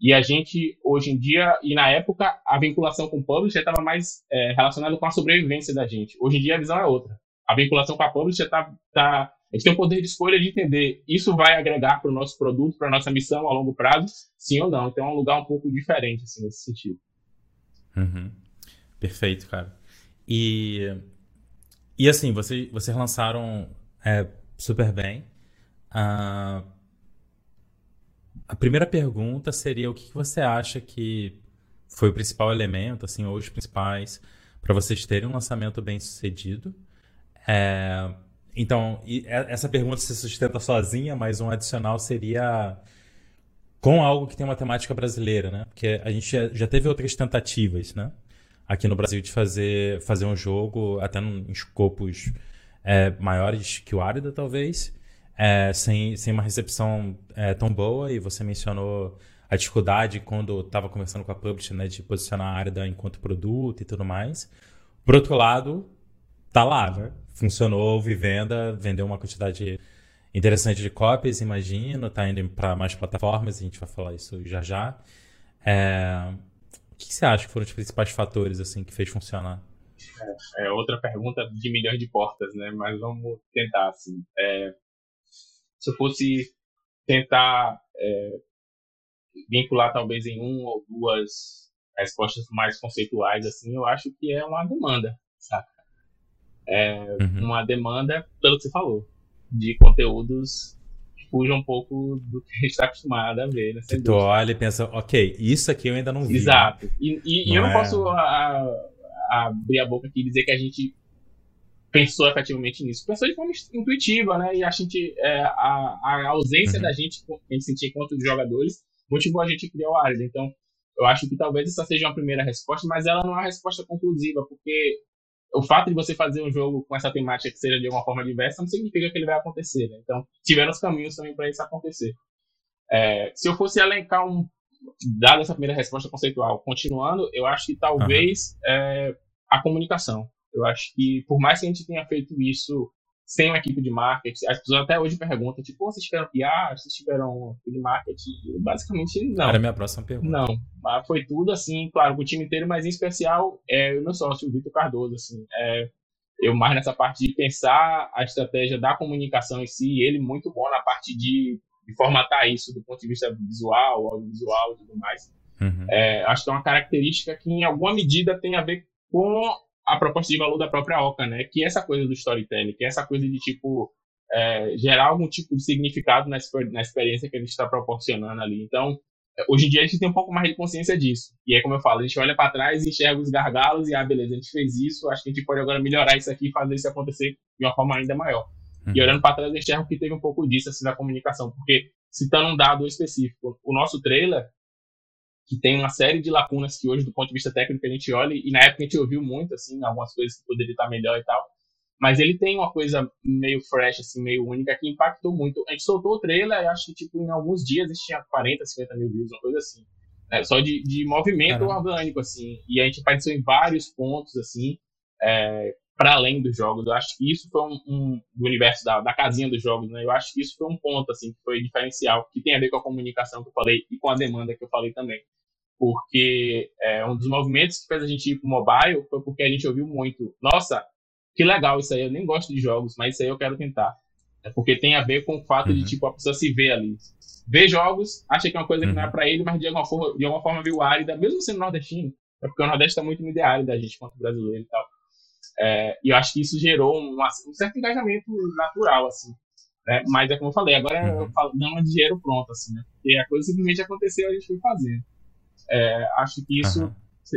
E a gente, hoje em dia, e na época, a vinculação com o publisher estava mais é, relacionada com a sobrevivência da gente. Hoje em dia a visão é outra. A vinculação com a publisher está. Tá, a gente tem o poder de escolha de entender isso vai agregar para o nosso produto, para a nossa missão a longo prazo, sim ou não. Então é um lugar um pouco diferente, assim, nesse sentido. Uhum. Perfeito, cara. E, e assim, vocês, vocês lançaram é, super bem. Uh, a primeira pergunta seria o que você acha que foi o principal elemento, assim, ou os principais, para vocês terem um lançamento bem sucedido. É, então, essa pergunta se sustenta sozinha, mas um adicional seria com algo que tem uma temática brasileira, né? Porque a gente já teve outras tentativas, né? Aqui no Brasil de fazer, fazer um jogo até em escopos é, maiores que o Árida, talvez é, sem, sem uma recepção é, tão boa, e você mencionou a dificuldade quando estava conversando com a publisher, né, de posicionar a Arda enquanto produto e tudo mais. Por outro lado, tá lá, né? Funcionou, houve venda, vendeu uma quantidade interessante de cópias, imagino, tá indo para mais plataformas, a gente vai falar isso já já. É... O que você acha que foram os principais fatores assim que fez funcionar? É, é outra pergunta de milhões de portas, né? Mas vamos tentar assim. É, se eu fosse tentar é, vincular talvez em uma ou duas respostas mais conceituais, assim, eu acho que é uma demanda, saca? É uhum. uma demanda, pelo que você falou, de conteúdos que fujam um pouco do que a gente está acostumado a ver. Né? Tu olha e pensa, ok, isso aqui eu ainda não vi. Exato. E, e, não e eu não é... posso a, a abrir a boca aqui e dizer que a gente pensou efetivamente nisso. Pensou de forma intuitiva, né? E a gente, é, a, a ausência uhum. da gente, a gente sentia enquanto jogadores, motivou a gente a criar o Arida. Então, eu acho que talvez essa seja uma primeira resposta, mas ela não é uma resposta conclusiva, porque o fato de você fazer um jogo com essa temática que seja de uma forma diversa não significa que ele vai acontecer. Né? Então, tiveram os caminhos também para isso acontecer. É, se eu fosse elencar um. Dada essa primeira resposta conceitual, continuando, eu acho que talvez uhum. é, a comunicação Eu acho que, por mais que a gente tenha feito isso sem uma equipe de marketing, as pessoas até hoje perguntam, tipo, vocês tiveram PR, vocês tiveram uma equipe de marketing? Basicamente, não. Era a minha próxima pergunta. Não, mas foi tudo assim, claro, com o time inteiro, mas em especial é, o meu sócio, o Vitor Cardoso, assim, é, eu mais nessa parte de pensar a estratégia da comunicação em si, ele muito bom na parte de, de formatar isso do ponto de vista visual, audiovisual e tudo mais. Uhum. É, acho que é uma característica que, em alguma medida, tem a ver com a proposta de valor da própria Oca, né? Que é essa coisa do storytelling, que é essa coisa de, tipo, é, gerar algum tipo de significado na, na experiência que a gente está proporcionando ali. Então, hoje em dia a gente tem um pouco mais de consciência disso. E aí, como eu falo, a gente olha para trás e enxerga os gargalos e, ah, beleza, a gente fez isso, acho que a gente pode agora melhorar isso aqui e fazer isso acontecer de uma forma ainda maior. Uhum. E olhando para trás, eu enxergo que teve um pouco disso, assim, na comunicação, porque citando um dado específico, o nosso trailer, que tem uma série de lacunas que hoje, do ponto de vista técnico, a gente olha, e na época a gente ouviu muito, assim, algumas coisas que poderia estar melhor e tal, mas ele tem uma coisa meio fresh, assim, meio única, que impactou muito. A gente soltou o trailer, acho que, tipo, em alguns dias a gente tinha 40, 50 mil views, uma coisa assim. Né? Só de, de movimento Caramba. orgânico, assim. E a gente apareceu em vários pontos, assim, é, para além dos jogos. Eu acho que isso foi um, um do universo da, da casinha dos jogos, né? Eu acho que isso foi um ponto, assim, que foi diferencial, que tem a ver com a comunicação que eu falei e com a demanda que eu falei também porque é, um dos movimentos que fez a gente ir pro mobile foi porque a gente ouviu muito, nossa, que legal isso aí, eu nem gosto de jogos, mas isso aí eu quero tentar. É porque tem a ver com o fato uhum. de, tipo, a pessoa se ver ali. Ver jogos, acha que é uma coisa que não é uhum. para ele, mas de alguma forma, de alguma forma viu árida, mesmo sendo nordestino, é porque o Nordeste está muito ideário da gente quanto brasileiro e tal. É, e eu acho que isso gerou um, um certo engajamento natural, assim. Né? Mas é como eu falei, agora uhum. eu falo, não é dinheiro pronto, assim, né? Porque a coisa simplesmente aconteceu e a gente foi fazendo. É, acho que isso uhum.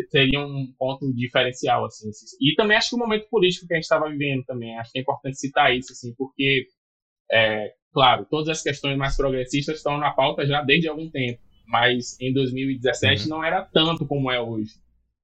seria um ponto diferencial, assim. E também acho que o momento político que a gente estava vivendo também, acho que é importante citar isso, assim, porque, é, claro, todas as questões mais progressistas estão na pauta já desde algum tempo, mas em 2017 uhum. não era tanto como é hoje.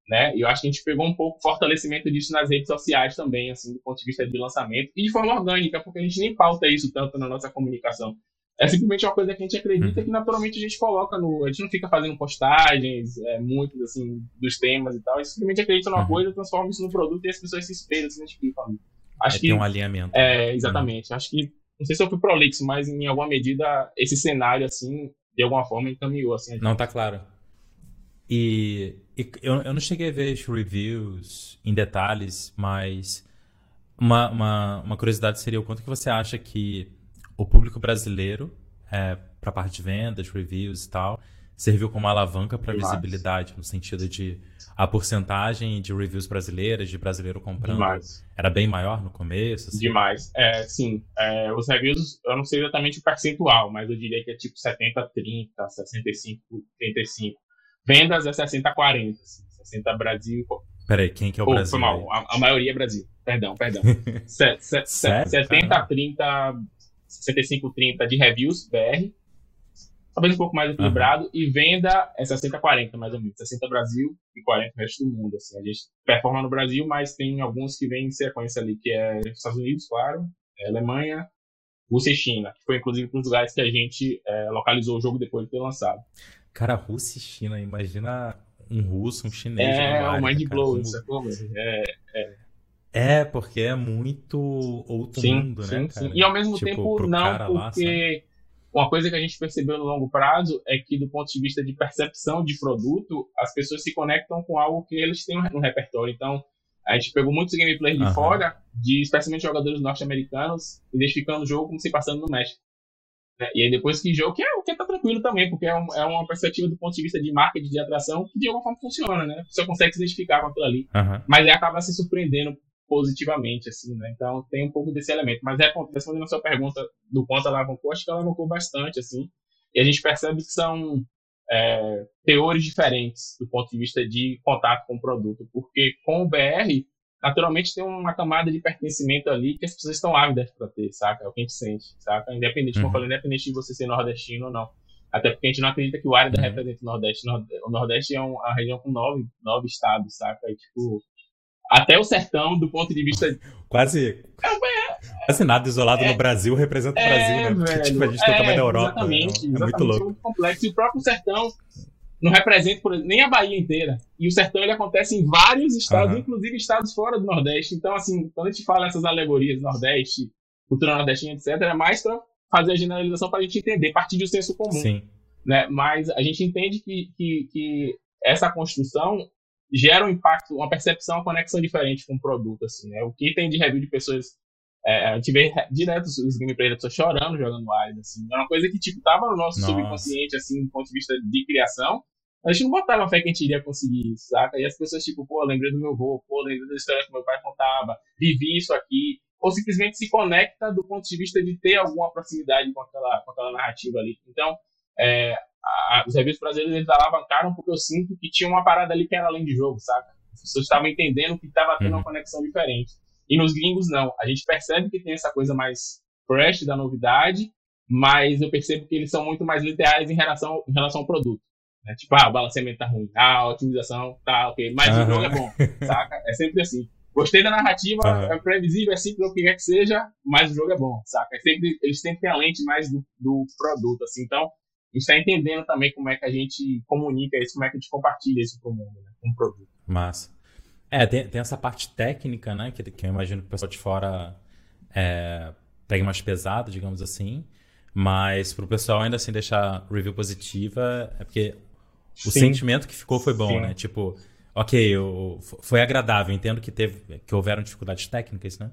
Né? E eu acho que a gente pegou um pouco fortalecimento disso nas redes sociais também, assim, do ponto de vista de lançamento, e de forma orgânica, porque a gente nem pauta isso tanto na nossa comunicação. É simplesmente uma coisa que a gente acredita uhum. que naturalmente a gente coloca no. A gente não fica fazendo postagens, é, muitas, assim, dos temas e tal. A gente simplesmente acredita numa uhum. coisa, transforma isso no produto e as pessoas se espelham, se identificam. Acho é, que. Tem um alinhamento. É, exatamente. Uhum. Acho que. Não sei se eu fui prolixo, mas em alguma medida esse cenário, assim, de alguma forma encaminhou, assim. Não, tá claro. E, e eu, eu não cheguei a ver os reviews em detalhes, mas uma, uma, uma curiosidade seria o quanto que você acha que o público brasileiro, é, para a parte de vendas, reviews e tal, serviu como alavanca para visibilidade, no sentido de a porcentagem de reviews brasileiras, de brasileiro comprando, Demais. era bem maior no começo? Assim. Demais. É, sim, é, os reviews, eu não sei exatamente o percentual, mas eu diria que é tipo 70-30, 65-35. Vendas é 60-40, assim, 60 Brasil. Peraí, quem que é o oh, Brasil? Foi mal, a, a, maioria é Brasil. Perdão, perdão. 70-30 65-30 de reviews BR, talvez um pouco mais equilibrado, uhum. e venda é 60-40, mais ou menos. 60 Brasil e 40 resto do mundo. Assim. A gente performa no Brasil, mas tem alguns que vêm em sequência ali, que é Estados Unidos, claro, é Alemanha, Rússia e China, que foi inclusive um dos lugares que a gente é, localizou o jogo depois de ter lançado. Cara, Rússia e China, imagina um russo, um chinês. É, um mind blow, sacou? É, é. É, porque é muito outro sim, mundo, sim, né? Sim. E ao mesmo tipo, tempo, não, porque lá, uma coisa que a gente percebeu no longo prazo é que, do ponto de vista de percepção de produto, as pessoas se conectam com algo que eles têm no repertório. Então, a gente pegou muitos gameplays de uhum. fora, de especialmente jogadores norte-americanos, identificando o jogo como se passando no México. Né? E aí, depois que jogo, que é o que tá tranquilo também, porque é, um, é, uma perspectiva do ponto de vista de marketing, de atração, que de alguma forma funciona, né? Você consegue se identificar com aquilo ali. Uhum. Mas aí acaba se surpreendendo positivamente, assim, né? Então tem um pouco desse elemento. Mas é, respondendo a sua pergunta do quanto alavancou, acho que alavancou bastante, assim. E a gente percebe que são é, teores diferentes do ponto de vista de contato com o produto. Porque com o BR, naturalmente tem uma camada de pertencimento ali que as pessoas estão ávidas para ter, saca? É o que a gente sente, saca? Independente, uhum. como eu falei, independente de você ser nordestino ou não. Até porque a gente não acredita que o Área uhum. representa o Nordeste. O Nordeste é uma região com nove, nove estados, saca? E, tipo, até o sertão, do ponto de vista. Quase. É, quase nada isolado é, no Brasil representa o Brasil, né? Porque velho, tipo, a gente tem o tamanho da Europa. Exatamente, é, exatamente, muito louco. complexo. E o próprio sertão, não representa por, nem a Bahia inteira. E o sertão ele acontece em vários estados, uhum. inclusive estados fora do Nordeste. Então, assim, quando a gente fala essas alegorias Nordeste, cultura nordestina, etc., é mais para fazer a generalização para a gente entender, partir um senso comum. Sim. Né? Mas a gente entende que, que, que essa construção gera um impacto, uma percepção, uma conexão diferente com o produto. Assim, né? O que tem de review de pessoas é, a gente vê direto os gameplays da pessoa chorando jogando Wild, assim. É uma coisa que, tipo, tava no nosso Nossa. subconsciente, assim, do ponto de vista de criação. A gente não botava fé que a gente iria conseguir isso, saca? E as pessoas, tipo, pô, lembrei do meu avô, pô, lembrei da história que meu pai contava, vivi isso aqui. Ou simplesmente se conecta do ponto de vista de ter alguma proximidade com aquela, com aquela narrativa ali. Então, é, a, os reviews brasileiros, eles alavancaram porque eu sinto que tinha uma parada ali que era além de jogo, saca? As pessoas estavam entendendo que estava tendo uma uhum. conexão diferente. E nos gringos, não. A gente percebe que tem essa coisa mais fresh da novidade, mas eu percebo que eles são muito mais literais em relação, em relação ao produto. Né? Tipo, ah, o balanceamento tá ruim, ah, a otimização tá ok, mas uhum. o jogo é bom, saca? É sempre assim. Gostei da narrativa, uhum. é previsível, é simples, o que quer que seja, mas o jogo é bom, saca? É sempre, eles sempre têm a lente mais do, do produto, assim. Então, está entendendo também como é que a gente comunica isso, como é que a gente compartilha isso com o mundo, né? Com o produto. Massa. É, tem, tem essa parte técnica, né? Que, que eu imagino que o pessoal de fora é, pegue mais pesado, digamos assim. Mas pro pessoal ainda assim deixar review positiva, é porque o sim. sentimento que ficou foi bom, sim. né? Tipo, ok, eu, foi agradável. Entendo que teve que houveram dificuldades técnicas, né?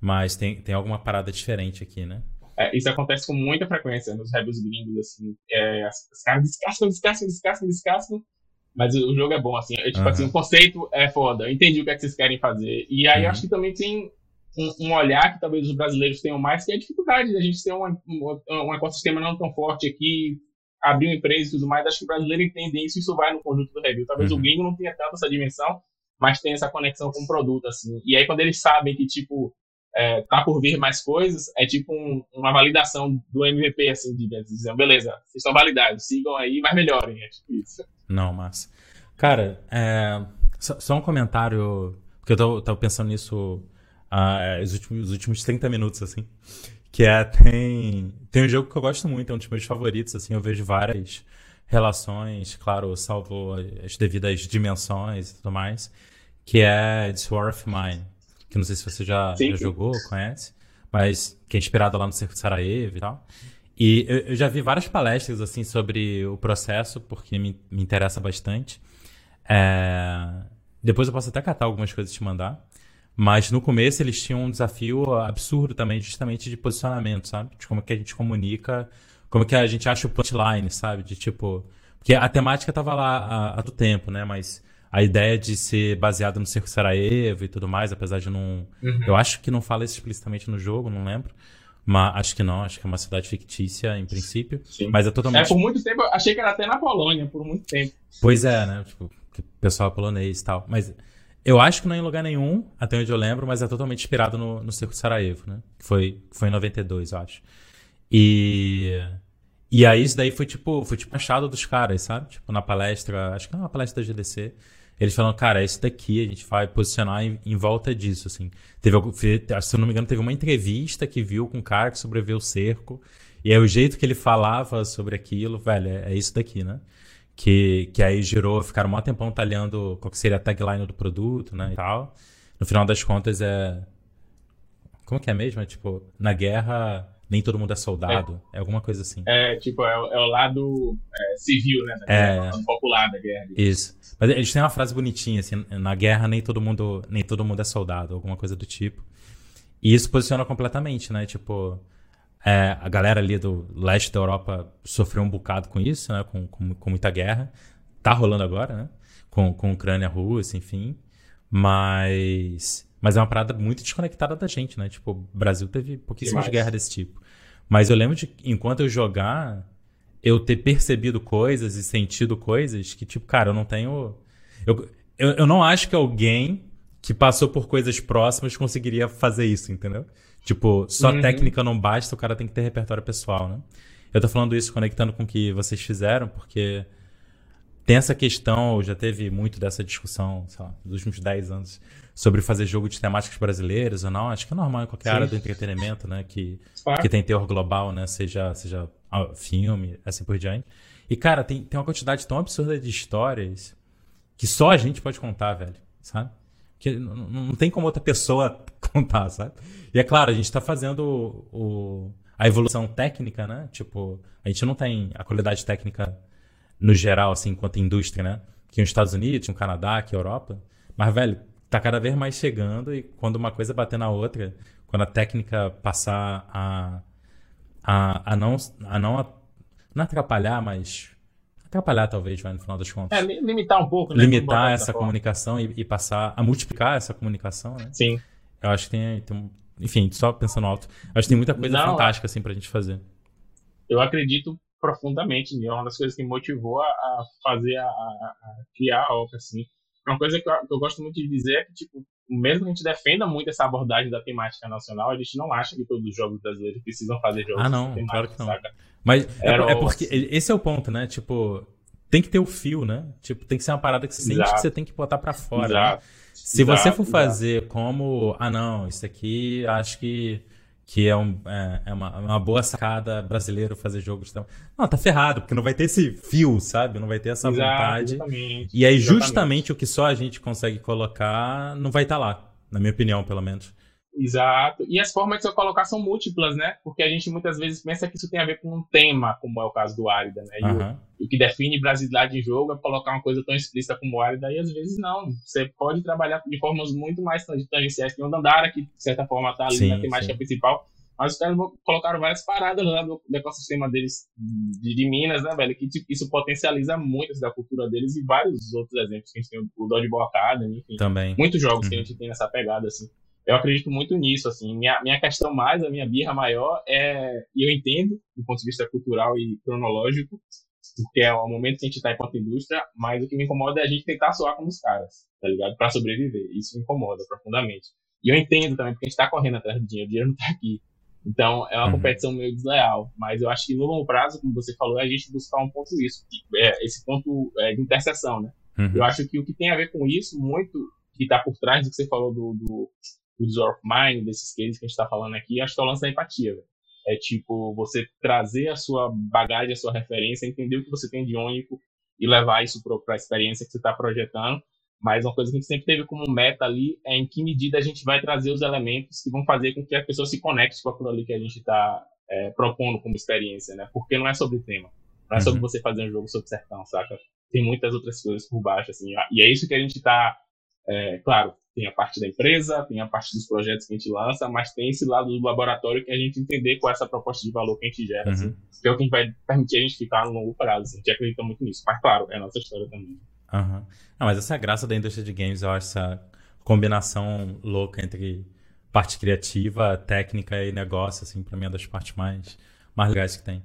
Mas tem, tem alguma parada diferente aqui, né? É, isso acontece com muita frequência nos reviews gringos, assim. É, os caras descascam, descascam, descascam, descascam. Mas o jogo é bom, assim. É, tipo uhum. assim, o conceito é foda. Eu entendi o que, é que vocês querem fazer. E aí uhum. acho que também tem um, um, olhar que talvez os brasileiros tenham mais, que é a dificuldade da gente ter um, um, um ecossistema não tão forte aqui, abrir uma empresa e tudo mais. Acho que o brasileiro entende isso e isso vai no conjunto do review. Talvez uhum. o gringo não tenha tanto essa dimensão, mas tem essa conexão com o produto, assim. E aí quando eles sabem que, tipo, é, tá por vir mais coisas, é tipo um, uma validação do MVP, assim, de dizer, beleza, vocês estão validados, sigam aí, mas melhorem, é tipo isso. Não, mas. Cara, é, só, só, um comentário, porque eu tô, tava pensando nisso uh, os, últimos, os últimos 30 minutos, assim. Que é, tem, tem um jogo que eu gosto muito, é um dos meus favoritos, assim, eu vejo várias relações, claro, salvo as devidas dimensões e tudo mais, que é It's War of Mine, que não sei se você já, já jogou, conhece, mas que é inspirado lá no Circo de Sarajevo e tal. E eu, eu, já vi várias palestras assim sobre o processo, porque me, me interessa bastante. É... Depois eu posso até catar algumas coisas e te mandar. Mas no começo eles tinham um desafio absurdo também, justamente de posicionamento, sabe? De como que a gente comunica, como que a gente acha o punchline, sabe? De tipo. Porque a temática tava lá há, há do tempo, né? Mas a ideia de ser baseado no Circo Sarajevo e tudo mais, apesar de não. Uhum. Eu acho que não fala isso explicitamente no jogo, não lembro. Mas acho que não, acho que é uma cidade fictícia em princípio. Sim. Mas é totalmente. É, por muito tempo, achei que era até na Polônia, por muito tempo. Pois é, né? Tipo, pessoal é polonês e tal. Mas eu acho que não é em lugar nenhum, até onde eu lembro, mas é totalmente inspirado no, no Circo de Sarajevo, né? Que foi, foi em 92, eu acho. E. E aí isso daí foi tipo, foi tipo achado dos caras, sabe? Tipo, na palestra, acho que é uma palestra da GDC. Eles falam, cara, esse daqui a gente vai posicionar em, em, volta disso, assim. Teve, se eu não me engano, teve uma entrevista que viu com um cara que sobreviveu ao cerco. E aí o jeito que ele falava sobre aquilo, velho, é, é isso daqui, né? Que, que aí girou, ficaram um tempão talhando qual que seria a tagline do produto, né, e tal. No final das contas é... Como que é mesmo? É tipo, na guerra nem todo mundo é soldado. É, é alguma coisa assim. É, tipo, é, é o lado é, civil, né? é, popular da guerra. Isso. Mas eles têm uma frase bonitinha, assim, na guerra nem todo mundo, nem todo mundo é soldado, alguma coisa do tipo. E isso posiciona completamente, né? Tipo, é, a galera ali do leste da Europa sofreu um bocado com isso, né? Com, com, com muita guerra. Tá rolando agora, né? Com, com Ucrânia, Rússia, enfim. Mas mas é uma parada muito desconectada da gente, né? Tipo, o Brasil teve pouquíssimas guerras desse tipo. Mas eu lembro de, enquanto eu jogar, eu ter percebido coisas e sentido coisas que, tipo, cara, eu não tenho. Eu, eu, eu não acho que alguém que passou por coisas próximas conseguiria fazer isso, entendeu? Tipo, só uhum. técnica não basta, o cara tem que ter repertório pessoal, né? Eu tô falando isso conectando com o que vocês fizeram, porque tem essa questão, já teve muito dessa discussão, sei lá, nos últimos 10 anos, sobre fazer jogo de temáticas brasileiras ou não. Acho que é normal em qualquer Sim. área do entretenimento, né? Que, claro. que tem teor global, né? Seja, seja filme, assim por diante. E, cara, tem, tem uma quantidade tão absurda de histórias que só a gente pode contar, velho, sabe? Que não, não tem como outra pessoa contar, sabe? E é claro, a gente tá fazendo o, o, a evolução técnica, né? Tipo, a gente não tem a qualidade técnica no geral, assim, enquanto indústria, né? Que nos Estados Unidos, no Canadá, que Europa. Mas, velho, tá cada vez mais chegando e quando uma coisa bater na outra, quando a técnica passar a, a, a não, a não, não atrapalhar, mas atrapalhar talvez, vai, no final das contas. É, limitar um pouco, né? Limitar essa comunicação e, e, passar a multiplicar essa comunicação, né? Sim. Eu acho que tem, tem enfim, só pensando alto, acho que tem muita coisa não, fantástica assim pra gente fazer. Eu acredito profundamente, é uma das coisas que me motivou a, a fazer, a, a, criar a OCA, assim. Uma coisa que eu, que eu, gosto muito de dizer é que, tipo, mesmo que a gente defenda muito essa abordagem da temática nacional, a gente não acha que todos os jogos brasileiros precisam fazer jogos Ah, não, claro que não. Saca? Mas é, é, porque esse é o ponto, né? Tipo, tem que ter o fio, né? Tipo, tem que ser uma parada que você sente que você tem que botar para fora. Né? Exato. Né? Se exato, você for fazer como, ah, não, isso aqui acho que que é, um, é, é uma, uma, boa sacada brasileiro fazer jogos. Então... Não, tá ferrado, porque não vai ter esse fio, sabe? Não vai ter essa Exato, vontade. Exatamente, e aí, justamente exatamente. o que só a gente consegue colocar não vai estar tá lá, na minha opinião, pelo menos. Exato. E as formas de se colocar são múltiplas, né? Porque a gente muitas vezes pensa que isso tem a ver com um tema, como é o caso do Árida, né? E uhum. o, o, que define brasilidade em jogo é colocar uma coisa tão explícita como Árida, e às vezes não. Você pode trabalhar de formas muito mais tangenciais que o Dandara, que de certa forma está ali sim, na temática sim. principal. Mas os caras colocaram várias paradas lá do, do ecossistema deles de, de, Minas, né, velho? Que tipo, isso potencializa muito da cultura deles e vários outros exemplos que a gente tem, o Dodgeball Academy, enfim. Também. Muitos jogos uhum. que a uhum. gente tem nessa pegada, assim eu acredito muito nisso, assim. Minha, minha questão mais, a minha birra maior é, e eu entendo, do ponto de vista cultural e cronológico, porque é o momento que a gente está enquanto indústria, mas o que me incomoda é a gente tentar soar como os caras, tá ligado? Para sobreviver. Isso me incomoda profundamente. E eu entendo também, porque a gente está correndo atrás do dinheiro, o dinheiro não está aqui. Então é uma uhum. competição meio desleal. Mas eu acho que no longo prazo, como você falou, é a gente buscar um ponto isso, é esse ponto é, de interseção, né? Uhum. Eu acho que o que tem a ver com isso, muito que está por trás do que você falou do, do do Desire of Mind, desses cases que a gente está falando aqui, acho que é o lance da empatia, velho. É tipo, você trazer a sua bagagem, a sua referência, entender o que você tem de único e levar isso para a experiência que você está projetando. Mas uma coisa que a gente sempre teve como meta ali é em que medida a gente vai trazer os elementos que vão fazer com que a pessoa se conecte com aquilo ali que a gente está é, propondo como experiência, né? Porque não é sobre o tema. Não é sobre uhum. você fazer um jogo sobre sertão, saca? Tem muitas outras coisas por baixo, assim. E é isso que a gente está, é, claro, tem a parte da empresa, tem a parte dos projetos que a gente lança, mas tem esse lado do laboratório que a gente entender qual é essa proposta de valor que a gente gera, assim, uhum. assim, que é o que vai permitir a gente ficar no longo prazo. Assim, a gente acredita muito nisso. Mas, claro, é a nossa história também. Uhum. Mas essa é a graça da indústria de games, eu acho, essa combinação louca entre parte criativa, técnica e negócio, assim, pra mim é das partes mais, mais legais que tem.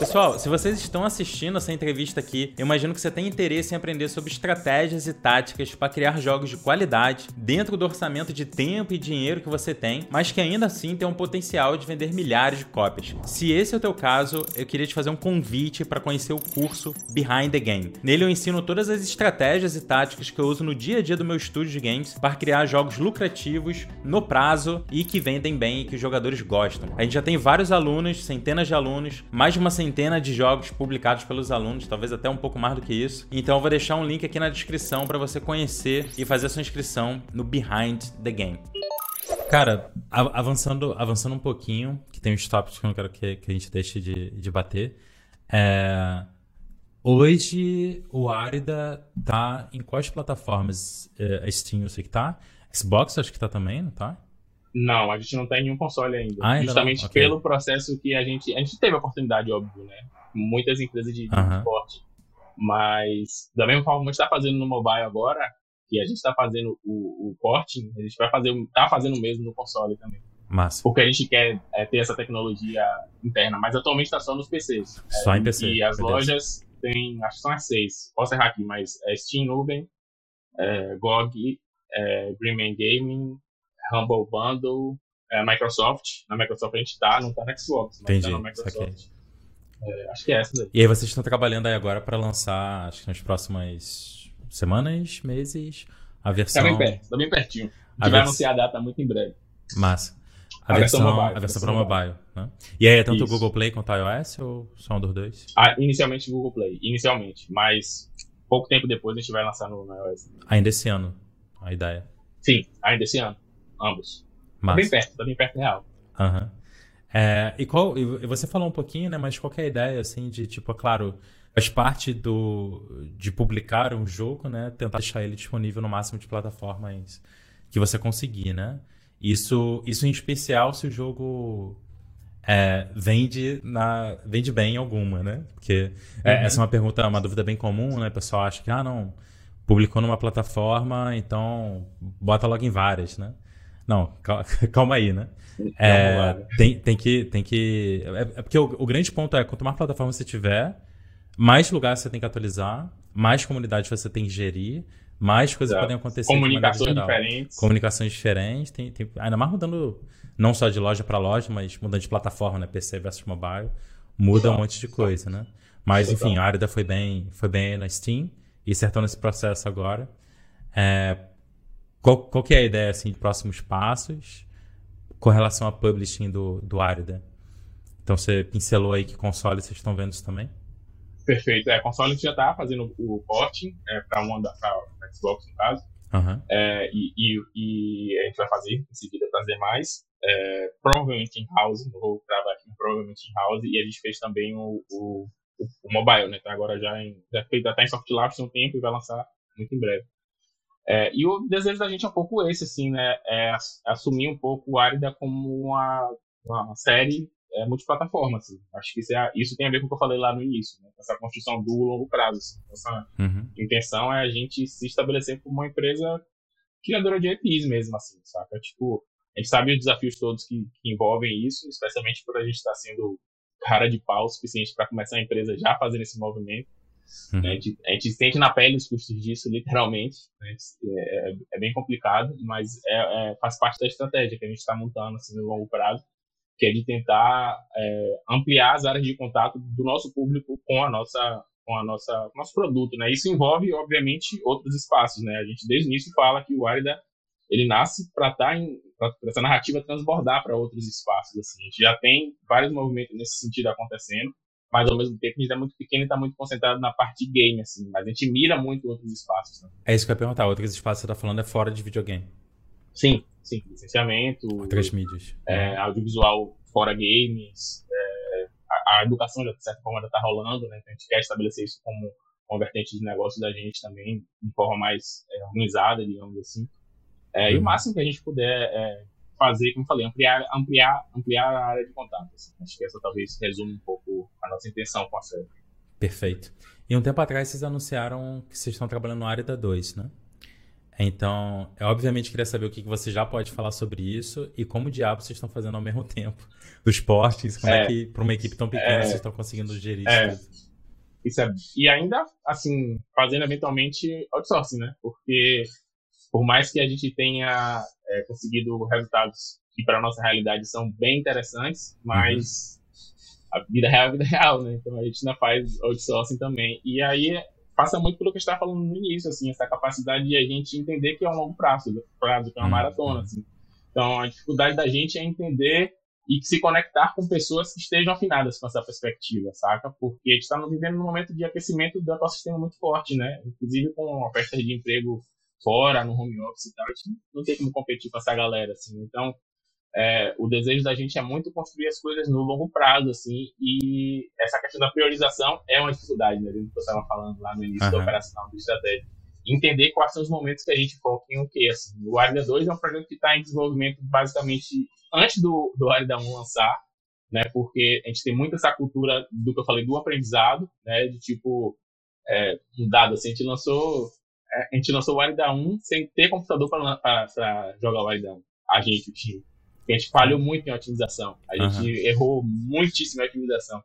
Pessoal, se vocês estão assistindo essa entrevista aqui, eu imagino que você tem interesse em aprender sobre estratégias e táticas para criar jogos de qualidade dentro do orçamento de tempo e dinheiro que você tem, mas que ainda assim tem um potencial de vender milhares de cópias. Se esse é o teu caso, eu queria te fazer um convite para conhecer o curso Behind the Game. Nele eu ensino todas as estratégias e táticas que eu uso no dia a dia do meu estúdio de games para criar jogos lucrativos, no prazo e que vendem bem e que os jogadores gostam. A gente já tem vários alunos, centenas de alunos, mais de uma centena centena de jogos publicados pelos alunos, talvez até um pouco mais do que isso. Então eu vou deixar um link aqui na descrição para você conhecer e fazer a sua inscrição no Behind the Game. Cara, avançando, avançando um pouquinho, que tem uns tópicos que eu não quero que, que a gente deixe de, de bater. É... Hoje o Arida tá em quais plataformas? É, Steam eu sei que tá. Xbox acho que tá também, não tá? Não, a gente não tem nenhum console ainda. Ah, ainda justamente okay. pelo processo que a gente. A gente teve a oportunidade, óbvio, né? Muitas empresas de, de uh -huh. esporte. Mas, da mesma forma que a gente está fazendo no mobile agora, que a gente está fazendo o, o porting, a gente vai fazer, tá fazendo o mesmo no console também. Massa. Porque a gente quer é, ter essa tecnologia interna, mas atualmente está só nos PCs. Só é, em PC. E as beleza. lojas tem, acho que são as seis. Posso errar aqui, mas é Steam Nubem, é, GOG, é, Greenman Gaming, Humble Bundle, é, Microsoft. Na Microsoft a gente tá, não tá na Xbox, mas Entendi. tá na Microsoft. É, acho que é essa daí. E aí vocês estão trabalhando aí agora para lançar, acho que nas próximas semanas, meses, a versão... Tá bem perto, tá bem pertinho. A gente vai anunciar a data muito em breve. Massa. A, a versão, versão mobile. A versão para mobile, né? E aí é tanto o Google Play quanto o iOS ou só um dos dois? Ah, inicialmente Google Play, inicialmente, mas pouco tempo depois a gente vai lançar no, no iOS. Ainda esse ano, a ideia. Sim, ainda esse ano, ambos. Tá bem perto, tá bem perto real. Aham. Uhum. É, e qual, e você falou um pouquinho, né? Mas qual é a ideia, assim, de tipo, é claro, faz parte do de publicar um jogo, né? Tentar deixar ele disponível no máximo de plataformas que você conseguir, né? Isso, isso em especial se o jogo é, vende, na, vende bem em alguma, né? Porque é, uhum. essa é uma pergunta, uma dúvida bem comum, né? O pessoal acha que, ah, não, publicou numa plataforma, então bota logo em várias, né? Não, calma aí, né? É, tem, tem que. Tem que é, é porque o, o, grande ponto é: quanto mais plataforma você tiver, mais lugares você tem que atualizar, mais comunidades você tem que gerir, mais coisas podem acontecer. Comunicações diferentes. Comunicações diferentes. Tem, tem, ainda mais mudando, não só de loja para loja, mas mudando de plataforma, né? PC versus mobile. Muda Exato. um monte de coisa, né? Mas, enfim, a Arida foi bem, foi bem na Steam e acertou nesse processo agora. É, qual, qual que é a ideia, assim, de próximos passos com relação a publishing do, do Arida? Então, você pincelou aí que console vocês estão vendo isso também? Perfeito. É, console a gente já está fazendo o porting é, para uma da Xbox, no caso. Uhum. É, e, e, e, a gente vai fazer em seguida trazer mais. É, provavelmente em house, vou gravar aqui, provavelmente em house. E a gente fez também o, o, o mobile, né? Tá agora já em. Já está em soft launch há um tempo e vai lançar muito em breve. É, e o desejo da gente é um pouco esse, assim, né? É assumir um pouco o Arida como uma, uma série é, multiplataforma. Assim. Acho que isso, é, isso, tem a ver com o que eu falei lá no início, né? essa construção do longo prazo. Assim. Essa uhum. intenção é a gente se estabelecer como uma empresa criadora de EPIs mesmo, assim, saca? Tipo, a gente sabe os desafios todos que, que envolvem isso, especialmente por a gente estar sendo cara de pau o suficiente para começar a empresa já fazendo esse movimento. Né? A, gente, a, gente, sente na pele os custos disso, literalmente. Né? É, é, bem complicado, mas é, é, faz parte da estratégia que a gente está montando assim, no longo prazo que é de tentar é, ampliar as áreas de contato do nosso público com a nossa com a nossa nosso produto, né? Isso envolve obviamente outros espaços, né? A gente desde o início fala que o Arida ele nasce para estar tá em para essa narrativa transbordar para outros espaços assim. A gente já tem vários movimentos nesse sentido acontecendo, mas ao mesmo tempo a gente é muito pequeno e está muito concentrado na parte de game assim, mas a gente mira muito outros espaços. Né? É isso que eu ia perguntar, outros espaços que você está falando é fora de videogame. Sim, sim, licenciamento. Outras mídias. É, audiovisual fora games. É, a, a, educação, de certa forma, já está rolando, né? Então a gente quer estabelecer isso como uma vertente de negócio da gente também, de forma mais é, organizada, digamos assim. É. E o uhum. máximo que a gente puder é, fazer, como eu falei, ampliar, ampliar, ampliar a área de contato. Assim. Acho que essa talvez resume um pouco a nossa intenção com a série. Perfeito. E um tempo atrás vocês anunciaram que vocês estão trabalhando na área da 2, né? Então, eu obviamente queria saber o que você já pode falar sobre isso e como diabo vocês estão fazendo ao mesmo tempo dos portes, como é, é que para uma equipe tão pequena é, vocês estão conseguindo gerir é, isso. Isso é, e ainda, assim, fazendo eventualmente outsourcing, né? Porque por mais que a gente tenha é, conseguido resultados que para nossa realidade são bem interessantes, mas uhum. a vida real é a vida real, né? Então a gente ainda faz outsourcing também. E aí passa muito pelo que a gente estava falando no início, assim, essa capacidade de a gente entender que é um longo prazo, prazo que é uma uhum. maratona, assim. Então, a dificuldade da gente é entender e se conectar com pessoas que estejam afinadas com essa perspectiva, saca? Porque a gente está vivendo num momento de aquecimento do ecossistema muito forte, né? Inclusive com ofertas de emprego fora, no home office e tal, a gente não tem como competir com essa galera, assim. Então, é, o desejo da gente é muito construir as coisas no longo prazo, assim, e essa questão da priorização é uma dificuldade, né? Do que você estava falando lá no início uhum. da operação, do estratégia. Entender quais são os momentos que a gente foca em o quê, assim. O Arida 2 é um projeto que está em desenvolvimento basicamente antes do, do Arida 1 lançar, né? Porque a gente tem muito essa cultura do que eu falei, do aprendizado, né? De tipo, é, um dado, assim, a gente lançou, a gente lançou o Arida 1 sem ter computador para jogar o Arida 1. A gente, o time. Porque a gente falhou muito em otimização. A gente uhum. errou muitíssimo em otimização.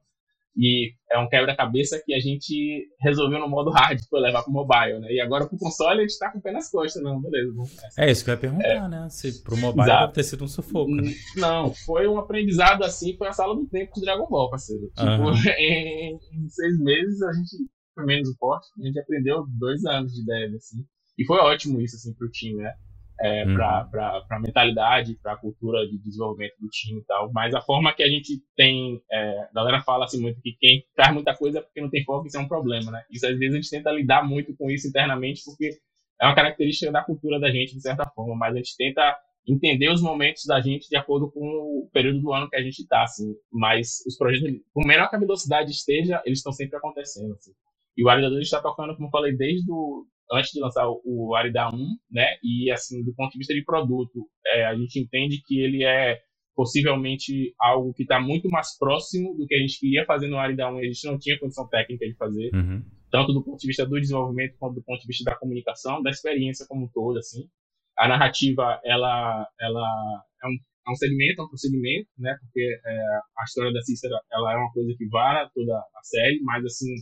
E é um quebra-cabeça que a gente resolveu no modo hard para levar para o mobile, né? E agora para o console a gente está com o pé nas costas, não, beleza. Vamos é isso que eu ia perguntar, é. né? Se para o mobile Exato. deve ter sido um sufoco. Né? Não, foi um aprendizado assim, foi a sala do tempo de Dragon Ball, parceiro. Tipo, uhum. em, em, seis meses a gente, foi menos o forte, a gente aprendeu dois anos de dev, assim. E foi ótimo isso, assim, para o time, né? é, uhum. para a mentalidade, para a cultura de desenvolvimento do time e tal. Mas a forma que a gente tem, é, a galera fala assim muito que quem faz muita coisa é porque não tem foco, isso é um problema, né? Isso às vezes a gente tenta lidar muito com isso internamente porque é uma característica da cultura da gente de certa forma, mas a gente tenta entender os momentos da gente de acordo com o período do ano que a gente está, assim. Mas os projetos, por menor que a velocidade esteja, eles estão sempre acontecendo, assim. E o Arida 2 está tocando, como eu falei, desde o, antes de lançar o Arida 1, né? E assim, do ponto de vista de produto, é, a gente entende que ele é possivelmente algo que está muito mais próximo do que a gente queria fazer no Arida 1 e a gente não tinha condição técnica de fazer, uhum. tanto do ponto de vista do desenvolvimento quanto do ponto de vista da comunicação, da experiência como um todo, assim. A narrativa, ela, ela é um é um segmento, é um procedimento, né? Porque é, a história da Cícera, ela é uma coisa que vara toda a série, mas assim,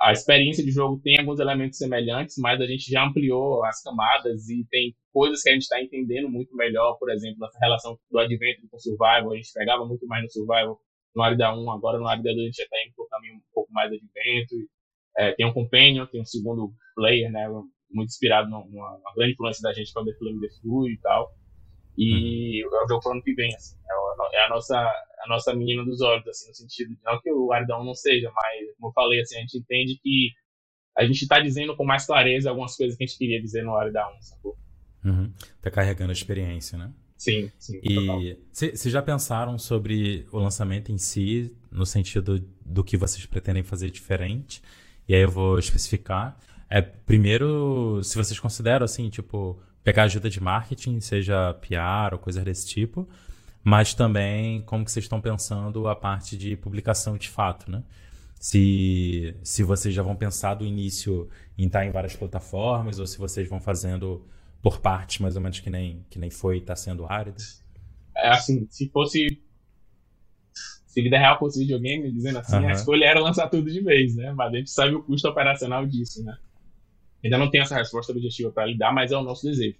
a experiência de jogo tem alguns elementos semelhantes, mas a gente já ampliou as camadas e tem coisas que a gente está entendendo muito melhor, por exemplo, essa relação do Advento com o Survival, a gente pegava muito mais no Survival no Arida 1, agora no Arida 2 a gente já está indo por caminho um pouco mais Advento, é, tem um Companion, tem um segundo player, né, muito inspirado numa, numa grande influência da gente, que é o The Flame The Flu e tal, e o jogo pro ano que vem, assim, é, é a nossa a nossa menina dos olhos, assim, no sentido de não que o Aridão não seja, mas, como eu falei, assim, a gente entende que a gente está dizendo com mais clareza algumas coisas que a gente queria dizer no Aridão, sacou? Uhum. Tá carregando a experiência, né? Sim, sim. E vocês já pensaram sobre o lançamento em si, no sentido do que vocês pretendem fazer diferente? E aí eu vou especificar. É, primeiro, se vocês consideram, assim, tipo, pegar ajuda de marketing, seja PR ou coisa desse tipo, mas também como que vocês estão pensando a parte de publicação de fato, né? Se, se vocês já vão pensar do início em estar em várias plataformas ou se vocês vão fazendo por partes, mais ou menos que nem, que nem foi está sendo árido. É assim, se fosse se vida real fosse videogame, dizendo assim, uhum. a escolha era lançar tudo de vez, né? Mas a gente sabe o custo operacional disso, né? Ainda não tem essa resposta objetiva para lidar, mas é o nosso desejo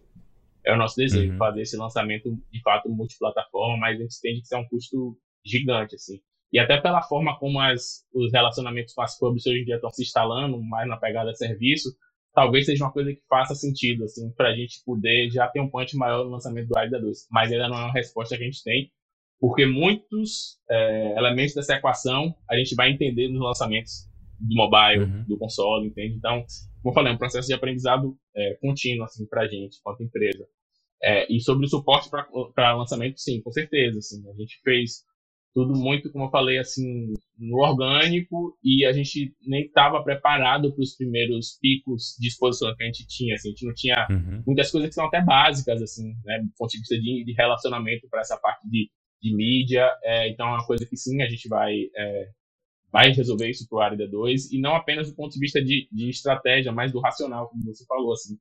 é o nosso desejo, uhum. fazer esse lançamento de fato multiplataforma, mas a gente entende que isso é um custo gigante, assim. E até pela forma como as, os relacionamentos com as pubs hoje em dia estão se instalando, mais na pegada de serviço, talvez seja uma coisa que faça sentido, assim, para a gente poder já ter um punch maior no lançamento do Arida 2. Mas ainda não é uma resposta que a gente tem, porque muitos é, elementos dessa equação a gente vai entender nos lançamentos do mobile, uhum. do console, entende? Então, como eu falei, é um processo de aprendizado é, contínuo, assim, pra gente, quanto empresa. É, e sobre o suporte para lançamento, sim, com certeza, assim, a gente fez tudo muito, como eu falei, assim, no orgânico e a gente nem estava preparado para os primeiros picos de exposição que a gente tinha, assim, a gente não tinha uhum. muitas coisas que são até básicas, assim, né, do ponto de vista de, de relacionamento para essa parte de, de mídia, é, então é uma coisa que sim, a gente vai é, vai resolver isso para o Arida 2, e não apenas do ponto de vista de, de estratégia, mas do racional, como você falou, assim,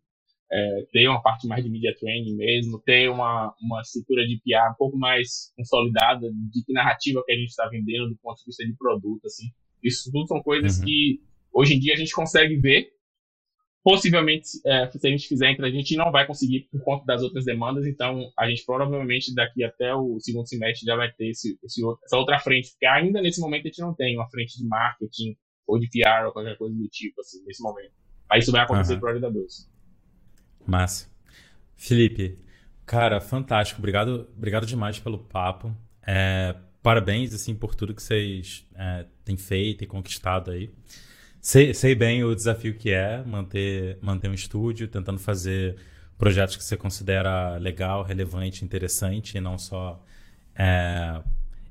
é, ter uma parte mais de media training mesmo, ter uma, uma estrutura de PR um pouco mais consolidada, de que narrativa que a gente está vendendo do ponto de vista de produto, assim, isso tudo são coisas uhum. que hoje em dia a gente consegue ver, Possivelmente, é, se a gente fizer entre a gente não vai conseguir por conta das outras demandas, então a gente provavelmente daqui até o segundo semestre já vai ter esse, esse outro, essa outra frente, porque ainda nesse momento a gente não tem uma frente de marketing ou de PR ou qualquer coisa do tipo, assim, nesse momento. Aí isso vai acontecer uhum. para a 2. Massa. Felipe, cara, fantástico. Obrigado, obrigado demais pelo papo. É, parabéns, assim, por tudo que vocês é, têm feito e conquistado aí. Sei, sei bem o desafio que é manter, manter um estúdio, tentando fazer projetos que você considera legal, relevante, interessante, e não só é,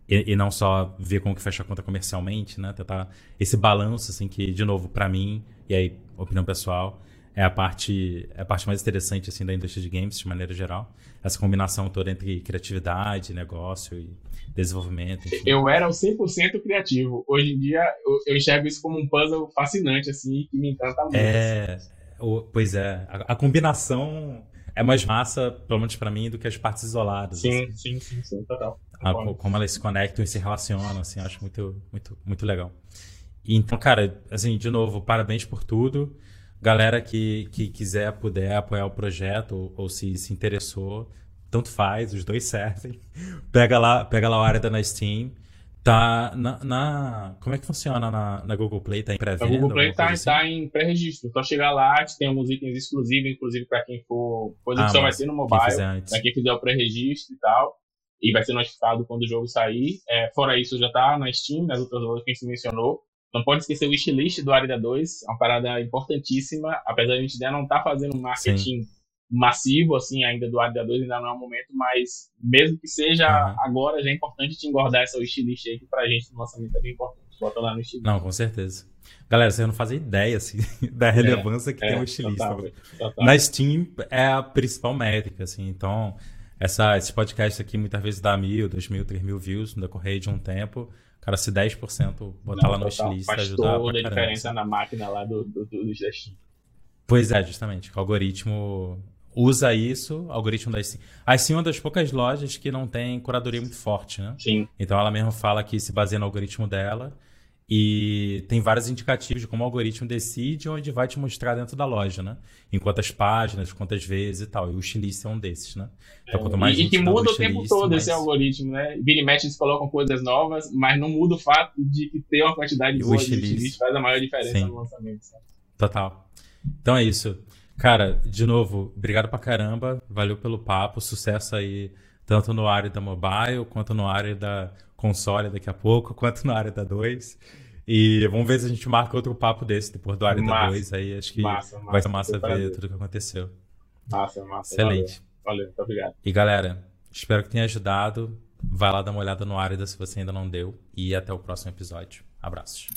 e, e, não só ver como que fecha a conta comercialmente, né? Tentar esse balanço, assim, que, de novo, para mim, e aí, opinião pessoal, é a parte, é a parte mais interessante, assim, da indústria de games, de maneira geral. Essa combinação toda entre criatividade, negócio e desenvolvimento. Enfim. Eu era o 100% criativo. Hoje em dia, eu, eu, enxergo isso como um puzzle fascinante, assim, que me encanta muito. É, o, pois é. A, a, combinação é mais massa, pelo menos para mim, do que as partes isoladas. Sim, assim. sim, sim, sim, total. A, como elas se conectam e se relacionam, assim, acho muito, muito, muito legal. Então, cara, assim, de novo, parabéns por tudo. Galera que, que quiser, puder apoiar o projeto ou, ou se se interessou, tanto faz, os dois servem. Pega lá, pega lá o área da na Steam. Tá na, na, Como é que funciona na, na Google Play? Tá em pré-venda? A Google Play tá, assim? tá em pré-registro. Só chegar lá, tem alguns itens exclusivos, inclusive para quem for. Coisa ah, que só vai ser no mobile. Para quem fizer o pré-registro e tal. E vai ser notificado quando o jogo sair. É, fora isso, já tá na Steam, nas outras lojas que a gente mencionou. Não pode esquecer o wishlist do Arida 2, é uma parada importantíssima. Apesar de a gente ainda não estar tá fazendo marketing Sim massivo, assim, ainda do ADA 2 ainda não é o momento, mas mesmo que seja uhum. agora, já é importante te engordar essa wishlist aí, que pra gente no lançamento é bem importante. Bota lá no wishlist. Não, com certeza. Galera, vocês não fazem ideia, assim, da relevância é, que é, tem o wishlist. Na Steam é a principal métrica, assim, então... Essa, esse podcast aqui muitas vezes dá mil, dois mil, três mil views no decorrer de um tempo. Cara, se 10% botar não, lá no wishlist, ajudar toda a diferença na máquina lá do, do, do, do Steam. Pois é, justamente. O algoritmo usa isso, algoritmo da Steam. A Steam é uma das poucas lojas que não tem curadoria muito forte, né? Sim. Então ela mesmo fala que se baseia no algoritmo dela e tem vários indicativos de como o algoritmo decide onde vai te mostrar dentro da loja, né? Em quantas páginas, quantas vezes e tal. E o wishlist é um desses, né? Então, quanto mais e, e que muda o tempo todo mais... esse algoritmo, né? Vira e mexe eles colocam coisas novas, mas não muda o fato de que ter uma quantidade de wishlist faz a maior diferença Sim. no lançamento. Sabe? Total. Então é isso. Cara, de novo, obrigado pra caramba. Valeu pelo papo. Sucesso aí, tanto no área da mobile, quanto no área da console daqui a pouco, quanto na área da 2. E vamos ver se a gente marca outro papo desse depois do área massa. da 2. Aí acho que massa, massa, vai ser massa ver tudo o que aconteceu. Massa, massa. Excelente. Valeu, valeu muito obrigado. E galera, espero que tenha ajudado. Vai lá dar uma olhada no Árida se você ainda não deu. E até o próximo episódio. Abraços.